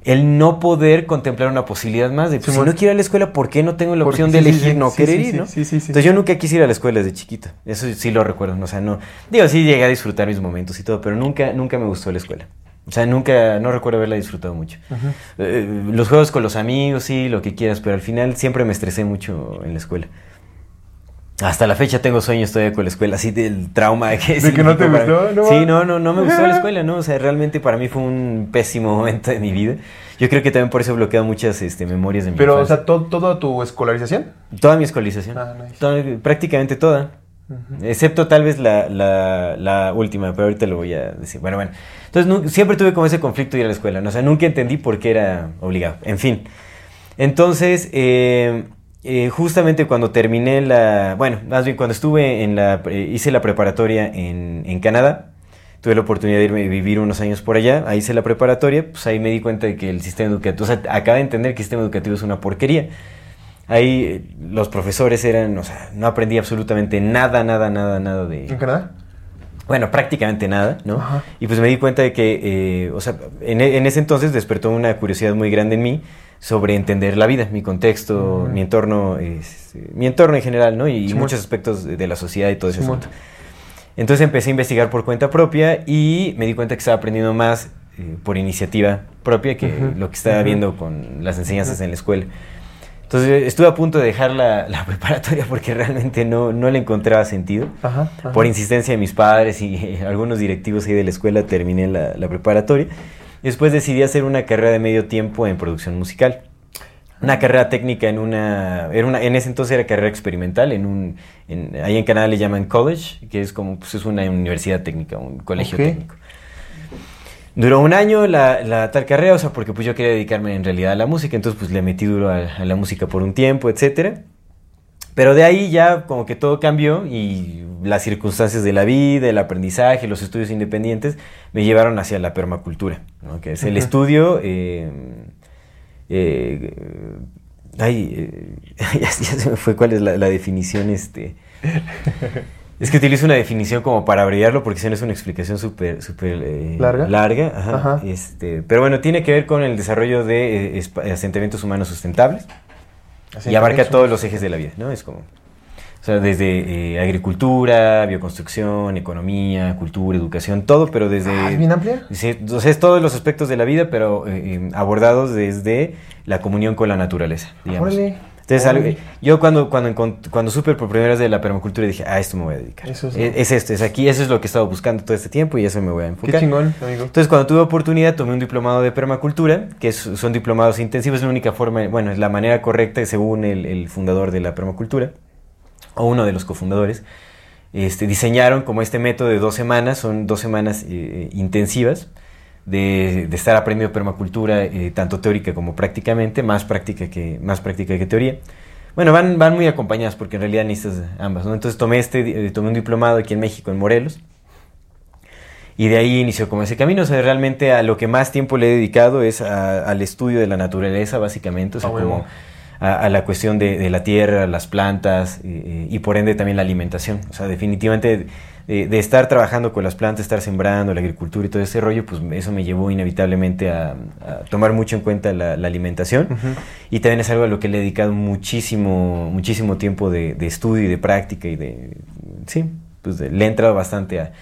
El no poder contemplar una posibilidad más de, pues, si no quiero ir a la escuela, ¿por qué no tengo la opción de sí, elegir sí, no querer ir, sí, no? sí, sí, sí. Entonces yo nunca quise ir a la escuela desde chiquita, eso sí lo recuerdo, o sea, no, digo, sí llegué a disfrutar mis momentos y todo, pero nunca, nunca me gustó la escuela. O sea, nunca, no recuerdo haberla disfrutado mucho. Eh, los juegos con los amigos, sí, lo que quieras, pero al final siempre me estresé mucho en la escuela. Hasta la fecha tengo sueños todavía con la escuela, así del trauma que ¿De que no te para gustó? No sí, no, no, no me gustó la escuela, ¿no? O sea, realmente para mí fue un pésimo momento de mi vida. Yo creo que también por eso he bloqueado muchas este, memorias de mi Pero, o sea, to- toda tu escolarización. Toda mi escolarización. Ah, nice. Toda- prácticamente toda. Excepto tal vez la, la- la última, pero ahorita lo voy a decir. Bueno, bueno. Entonces siempre tuve como ese conflicto de ir a la escuela. ¿no? O sea, nunca entendí por qué era obligado. En fin. Entonces, eh, eh, justamente cuando terminé la... Bueno, más bien cuando estuve en la... eh, hice la preparatoria en, en Canadá. Tuve la oportunidad de irme vivir unos años por allá. Ahí hice la preparatoria. Pues ahí me di cuenta de que el sistema educativo... O sea, acabé de entender que el sistema educativo es una porquería. Ahí eh, los profesores eran, o sea, no aprendí absolutamente nada, nada, nada, nada de... ¿En Canadá? Bueno, prácticamente nada, ¿no? Ajá. Y pues me di cuenta de que, eh, o sea, en, en ese entonces despertó una curiosidad muy grande en mí sobre entender la vida, mi contexto, mi entorno, este, mi entorno en general, ¿no? Y Simón. muchos aspectos de, de la sociedad y todo ese Simón. asunto. Entonces empecé a investigar por cuenta propia y me di cuenta que estaba aprendiendo más eh, por iniciativa propia que Ujú, lo que estaba ujú. viendo con las enseñanzas en la escuela. Entonces estuve a punto de dejar la, la preparatoria porque realmente no, no le encontraba sentido. Ajá. ajá. Por insistencia de mis padres y eh, algunos directivos ahí de la escuela terminé la, la preparatoria. Y después decidí hacer una carrera de medio tiempo en producción musical. Una carrera técnica en una, era una... En ese entonces era carrera experimental. En un, en- ahí en Canadá le llaman college, que es como pues es una universidad técnica, un colegio técnico. Duró un año la, la tal carrera, o sea, porque pues yo quería dedicarme en realidad a la música, entonces pues le metí duro a, a la música por un tiempo, etcétera. Pero de ahí ya como que todo cambió y las circunstancias de la vida, el aprendizaje, los estudios independientes me llevaron hacia la permacultura, ¿no? que es el estudio... eh, eh, ay, eh, ya, ya se me fue cuál es la, la definición, este... Es que utilizo una definición como para abreviarlo porque si no es una explicación súper súper eh, ¿Larga? larga ajá, Ajá. Este, pero bueno, tiene que ver con el desarrollo de asentamientos humanos sustentables y abarca todos los ejes de la vida, ¿no? Es como, o sea, desde eh, agricultura, bioconstrucción, economía, cultura, educación, todo, pero desde... Ah, ¿Es bien amplia? Sí, o sea, es todos los aspectos de la vida, pero eh, eh, abordados desde la comunión con la naturaleza, digamos. Órale. Entonces, algo- yo cuando, cuando, cuando supe por primera vez de la permacultura dije, a esto me voy a dedicar. Eso es- es, es esto, es aquí, eso es lo que he estado buscando todo este tiempo y eso me voy a Qué enfocar. chingón, amigo. Entonces, cuando tuve oportunidad, tomé un diplomado de permacultura, que es- son diplomados intensivos, es la única forma, bueno, es la manera correcta según el, el fundador de la permacultura, o uno de los cofundadores. Este, diseñaron como este método de dos semanas, son dos semanas eh, intensivas de, de estar aprendiendo permacultura, eh, tanto teórica como prácticamente, más práctica que, más práctica que teoría. Bueno, van, van muy acompañadas porque en realidad necesitas ambas, ¿no? Entonces tomé, este, eh, tomé un diplomado aquí en México, en Morelos, Y de ahí inició como ese camino. O sea, realmente a lo que más tiempo le he dedicado es a- al estudio de la naturaleza, básicamente. O sea, A huevo. como a, a la cuestión de, de la tierra, las plantas eh, y por ende también la alimentación. O sea, definitivamente de, de estar trabajando con las plantas, estar sembrando, la agricultura y todo ese rollo, pues eso me llevó inevitablemente a, a tomar mucho en cuenta la, la alimentación. Y también es algo a lo que le he dedicado muchísimo, muchísimo tiempo de, de estudio y de práctica y de... Sí, pues de- le he entrado bastante a,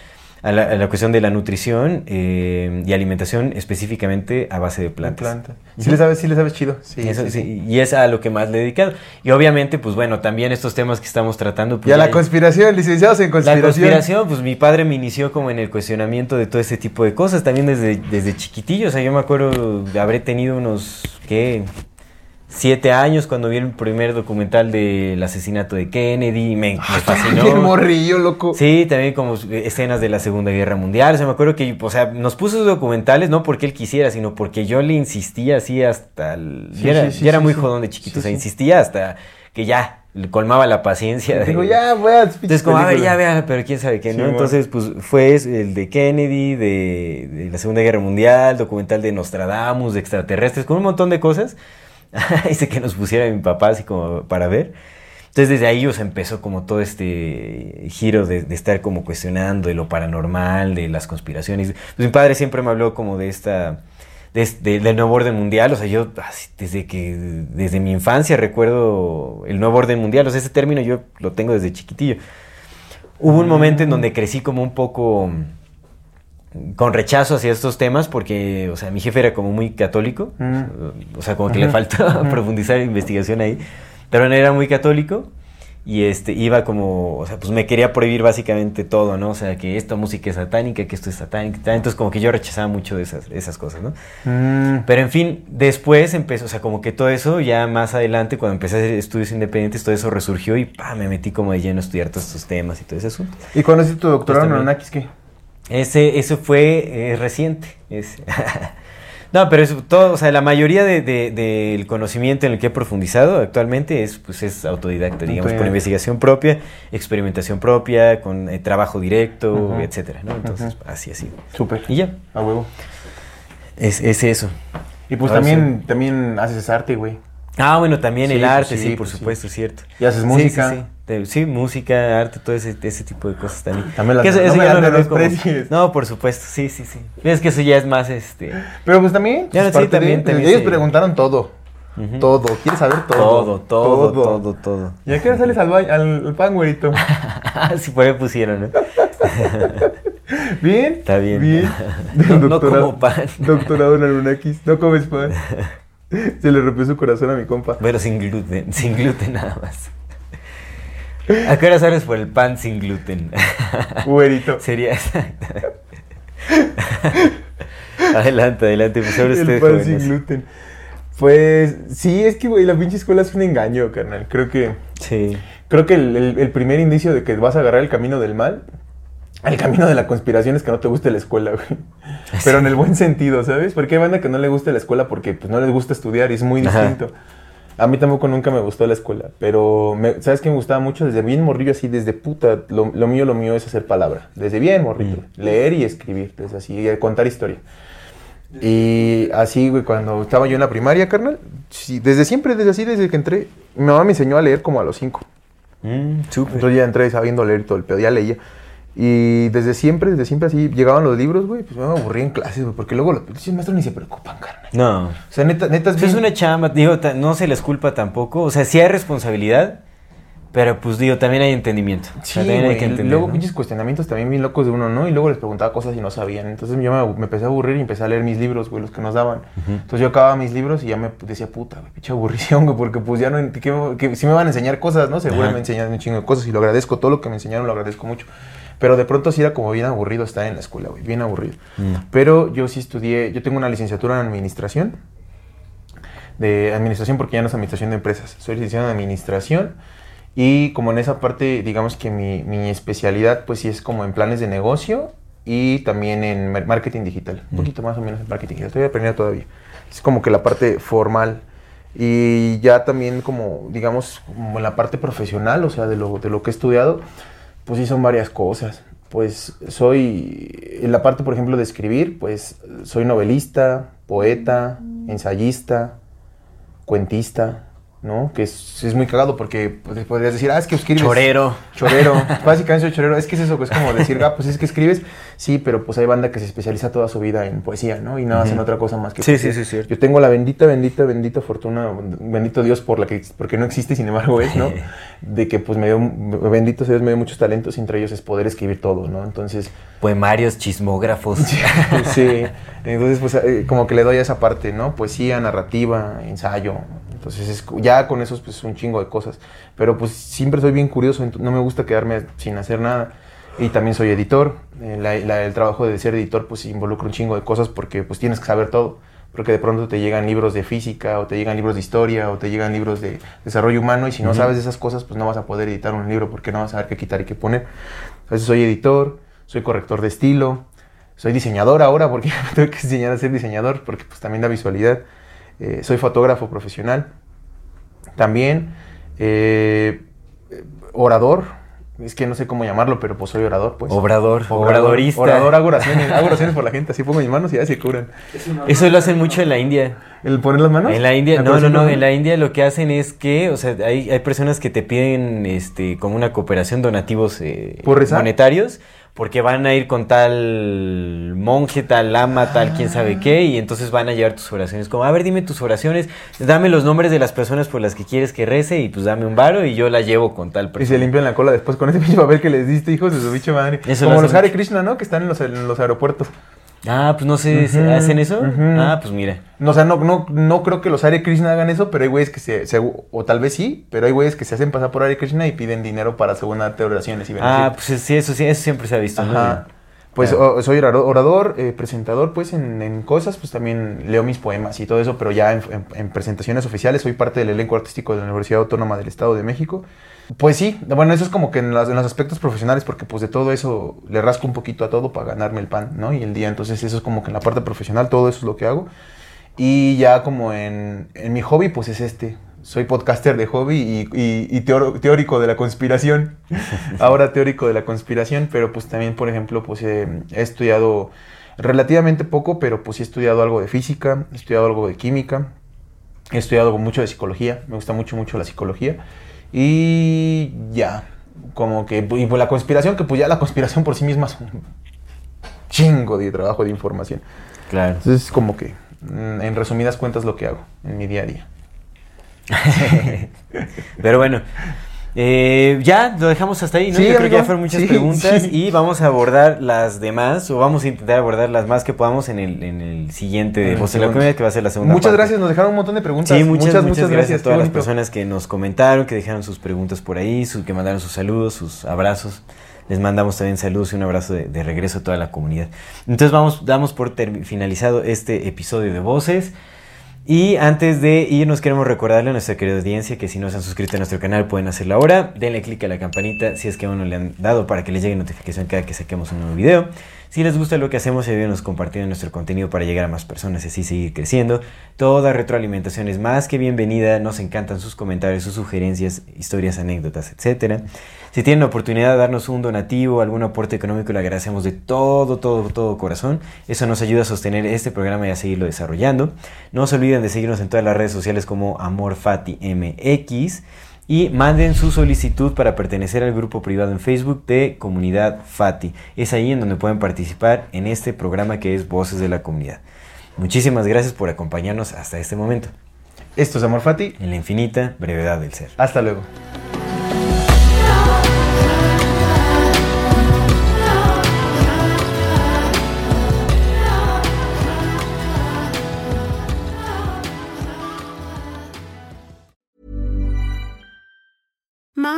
a la, a la cuestión de la nutrición eh, y alimentación específicamente a base de La plantas. planta. Sí le sabes, sí le sabes chido. Sí, Y eso- sí, sí. sí, y es a lo que más le he dedicado. Y obviamente, pues bueno, también estos temas que estamos tratando. Pues, Y a la conspiración, licenciados en la conspiración. conspiración, pues mi padre me inició como en el cuestionamiento de todo ese tipo de cosas, también desde, desde chiquitillo. O sea, yo me acuerdo, habré tenido unos, ¿qué? Siete años cuando vi el primer documental del asesinato de Kennedy y me, me fascinó. Bien morrillo, loco. Sí, también como escenas de la Segunda Guerra Mundial. O sea, me acuerdo que, o sea, nos puso esos documentales no porque él quisiera, sino porque yo le insistía así hasta... El, Sí, ya era, sí, era muy jodón de chiquito, o sea, insistía hasta que ya le colmaba la paciencia. de- Digo, ya, voy a entonces, como, a ver, ya vea, pero quién sabe qué, ¿no? Entonces, pues fue el de Kennedy, de, de la Segunda Guerra Mundial, documental de Nostradamus, de extraterrestres, con un montón de cosas. Hice que nos pusiera mi papá así como para ver. Entonces, desde ahí, o sea, empezó como todo este giro de, de estar como cuestionando de lo paranormal, de las conspiraciones. Pues mi padre siempre me habló como de esta de del nuevo orden mundial, o sea, yo desde que, desde mi infancia recuerdo el nuevo orden mundial, o sea, ese término yo lo tengo desde chiquitillo. Hubo un momento en donde crecí como un poco mm, con rechazo hacia estos temas porque, o sea, mi jefe era como muy católico, Mm. o sea, como que le Ujú, faltaba ujú. profundizar investigación ahí, pero él era muy católico y este iba como, o sea, pues me quería prohibir básicamente todo, ¿no? O sea, que esta música es satánica, que esto es satánica, entonces como que yo rechazaba mucho de esas, esas cosas, ¿no? Mm, Pero en fin, después empezó, o sea, como que todo eso, ya más adelante, cuando empecé a hacer estudios independientes, todo eso resurgió y pa, me metí como de lleno a estudiar todos estos temas y todo ese asunto. ¿Y cuando hiciste tu doctorado en. Anunnakis qué? Ese, eso fue eh, reciente. es- no, pero eso, todo, o sea, la mayoría de- de- del conocimiento en el que he profundizado actualmente es, pues, es autodidacta, digamos, por Autodidacta. investigación propia, experimentación propia, con eh, trabajo directo, Ujú. etcétera, ¿no? Entonces, Ujú. así, así. Súper. Y ya, A huevo. es, es eso. Y pues Ahora también, también haces arte, güey. Ah, bueno, también Sí, el pues arte, sí, sí, por pues sí. supuesto, cierto. Y haces música. Sí, sí, música, arte, todo ese, ese tipo de cosas también. También las- Que eso- no eso me ya las lo veo como-. No, por supuesto, sí, sí, sí. Es que eso ya es más, este... Pero pues también. Ya, pues, sí, parte de- también, también, Ellos preguntaron todo. Todo. ¿Quieres saber todo? Todo, todo, todo, todo. ¿Y a qué hora sales al, al, al pan, güerito? si por ahí pusieron, ¿no? ¿Bien? Está bien. Bien. No- no como pan. Doctorado en Anunnakis. No comes pan. Se le rompió su corazón a mi compa. Pero sin gluten, sin gluten nada más. ¿A qué hora sales por el pan sin gluten? Güerito. Sería exacto. adelante, adelante, pues ahora El pan jóvenes. sin gluten. Pues sí, es que, güey, la pinche escuela es un engaño, carnal. Creo que, Sí. creo que el, el- el primer indicio de que vas a agarrar el camino del mal, el camino de la conspiración es que no te guste la escuela, güey. Pero en el buen sentido, ¿sabes? Porque hay banda que no le gusta la escuela porque pues, no les gusta estudiar y es muy Ajá. distinto. A mí tampoco nunca me gustó la escuela, pero me- ¿sabes qué me gustaba mucho? Desde bien morrillo, así, desde puta, lo, lo mío, lo mío es hacer palabra. Desde bien morrillo. Leer y escribir, desde así, y contar historia. Y así, güey, cuando estaba yo en la primaria, carnal, sí, desde siempre, desde así, desde que entré, mi mamá me enseñó a leer como a los cinco. Mm. Entonces ya entré sabiendo leer y todo el pedo, ya leía. Y desde siempre, desde siempre así, llegaban los libros, güey, pues me aburría en clases, güey, porque luego los pinches maestros ni se preocupan, carnal. No. O sea, neta, neta es Pues es bien- una chamba, digo, no se les culpa tampoco. O sea, sí hay responsabilidad, pero pues digo, también hay entendimiento. O Sí, sea, también hay que entender. luego ¿no? pinches cuestionamientos también bien locos de uno, ¿no? Y luego les preguntaba cosas y no sabían. Entonces yo me, me empecé a aburrir y empecé a leer mis libros, güey, los que nos daban. Entonces yo acababa mis libros y ya me decía, puta, güey, pinche aburrición, güey, porque pues ya no, que, que sí me van a enseñar cosas, ¿no? Seguro Ajá. me enseñan un chingo de cosas y lo agradezco, todo lo que me enseñaron lo agradezco mucho. Pero de pronto sí era como bien aburrido estar en la escuela, güey, bien aburrido. Mm. Pero yo sí estudié, yo tengo una licenciatura en administración, de administración porque ya no es administración de empresas, soy licenciado en administración y como en esa parte, digamos que mi, mi especialidad pues sí es como en planes de negocio y también en mar- marketing digital, un poquito más o menos en marketing digital, estoy aprendiendo todavía. Es como que la parte formal y ya también como, digamos, como la parte profesional, o sea, de lo, de lo que he estudiado, pues sí son varias cosas. pues soy, en la parte, por ejemplo, de escribir, pues soy novelista, poeta, ensayista, cuentista, ¿no? Que es, es muy cagado porque pues, podrías decir, ah, es que escribes. Chorero. Chorero. Básicamente soy chorero. Es que es eso, es como decir, ah, pues es que escribes. Sí, pero pues hay banda que se especializa toda su vida en poesía, ¿no? Y no hacen otra cosa más que Sí, poesía. sí, sí, cierto. Yo tengo la bendita, bendita, bendita fortuna, bendito Dios por la que, porque no existe, sin embargo es, ¿no? De que pues me dio, bendito Dios, me dio muchos talentos, entre ellos es poder escribir todo, ¿no? Entonces, Poemarios, chismógrafos. sí, entonces pues eh, como que le doy a esa parte, ¿no? Poesía, narrativa, ensayo. Entonces es, ya con esos pues un chingo de cosas. Pero pues siempre soy bien curioso, no me gusta quedarme sin hacer nada. Y también soy editor. Eh, la- la- el trabajo de ser editor pues involucra un chingo de cosas porque pues tienes que saber todo. Porque de pronto te llegan libros de física o te llegan libros de historia o te llegan libros de desarrollo humano y si no sabes de esas cosas pues no vas a poder editar un libro porque no vas a saber qué quitar y qué poner. Entonces soy editor, soy corrector de estilo, soy diseñador ahora porque tuve que enseñar a ser diseñador porque pues también da visualidad. Eh, soy fotógrafo profesional también. eh, orador. Es que no sé cómo llamarlo, pero pues soy orador, pues. Obrador, Orador, obradorista. Orador, hago oraciones, hago oraciones por la gente, así pongo mis manos y ya se curan. Eso lo hacen mucho en la India. ¿El poner las manos? En la India, ¿La no, no, no, en la India lo que hacen es que, o sea, hay, hay personas que te piden este como una cooperación donativos eh, ¿Por rezar? Porque van a ir con tal monje, tal lama, tal quién sabe qué y entonces van a llevar tus oraciones como, a ver, dime tus oraciones, dame los nombres de las personas por las que quieres que rece y pues dame un varo y yo la llevo con tal Y se persona. limpian la cola después con ese pinche papel que les diste, hijos de su bicho madre. Eso Como lo los Hare. Krishna, ¿no? Que están en los, en los aeropuertos. Ah, pues no sé, ¿se Ujú, ¿hacen eso? Ah, pues mira. No, o sea, no, no, no creo que los Hare Krishna hagan eso, pero hay güeyes que se, se- O tal vez sí, pero hay güeyes que se hacen pasar por Hare Krishna y piden dinero para según oraciones y Ah, beneficios. pues sí, eso sí, eso siempre se ha visto, ¿no? Pues Claro. o- soy orado- orador, eh, presentador, pues en, en cosas, pues también leo mis poemas y todo eso, pero ya en, en- en presentaciones oficiales soy parte del elenco artístico de la Universidad Autónoma del Estado de México. Pues sí, bueno, eso es como que en, las- en los aspectos profesionales, porque pues de todo eso le rasco un poquito a todo para ganarme el pan, ¿no? Y el día, entonces eso es como que en la parte profesional, todo eso es lo que hago. Y ya como en, en mi hobby, pues es este. Soy podcaster de hobby y, y- y teoro- teórico de la conspiración. Ahora teórico de la conspiración, pero pues también, por ejemplo, pues eh, he estudiado relativamente poco, pero pues he estudiado algo de física, he estudiado algo de química, he estudiado mucho de psicología, me gusta mucho, mucho la psicología. Y ya, como que, y pues la conspiración, que pues ya la conspiración por sí misma es un chingo de trabajo de información. Claro. Entonces, como que, mm, en resumidas cuentas, lo que hago en mi día a día. Pero bueno, eh, ya lo dejamos hasta ahí, ¿no? Sí, Yo creo que ya fueron muchas Sí, preguntas sí. y vamos a abordar las demás, o vamos a intentar abordar las más que podamos en el, en el siguiente de En el Voz de la que va a ser la segunda Muchas parte. gracias, nos dejaron un montón de preguntas. Sí, muchas, muchas, gracias, a todas las personas que nos comentaron, que dejaron sus preguntas por ahí, sus, que mandaron sus saludos, sus abrazos. Les mandamos también saludos y un abrazo de, de regreso a toda la comunidad. Entonces vamos, damos por finalizado este episodio de Voces. Y antes de irnos queremos recordarle a nuestra querida audiencia que si no se han suscrito a nuestro canal pueden hacerlo ahora. Denle click a la campanita si es que aún no le han dado para que les llegue notificación cada que saquemos un nuevo video. Si les gusta lo que hacemos, ayúdenos compartiendo nuestro contenido para llegar a más personas y así seguir creciendo. Toda retroalimentación es más que bienvenida. Nos encantan sus comentarios, sus sugerencias, historias, anécdotas, etc. Si tienen la oportunidad de darnos un donativo, algún aporte económico, le agradecemos de todo, todo, todo corazón. Eso nos ayuda a sostener este programa y a seguirlo desarrollando. No se olviden de seguirnos en todas las redes sociales como AmorFatiMX y manden su solicitud para pertenecer al grupo privado en Facebook de Comunidad Fati. Es ahí en donde pueden participar en este programa que es Voces de la Comunidad. Muchísimas gracias por acompañarnos hasta este momento, Esto es Amor Fati. en la infinita brevedad del ser. Hasta luego.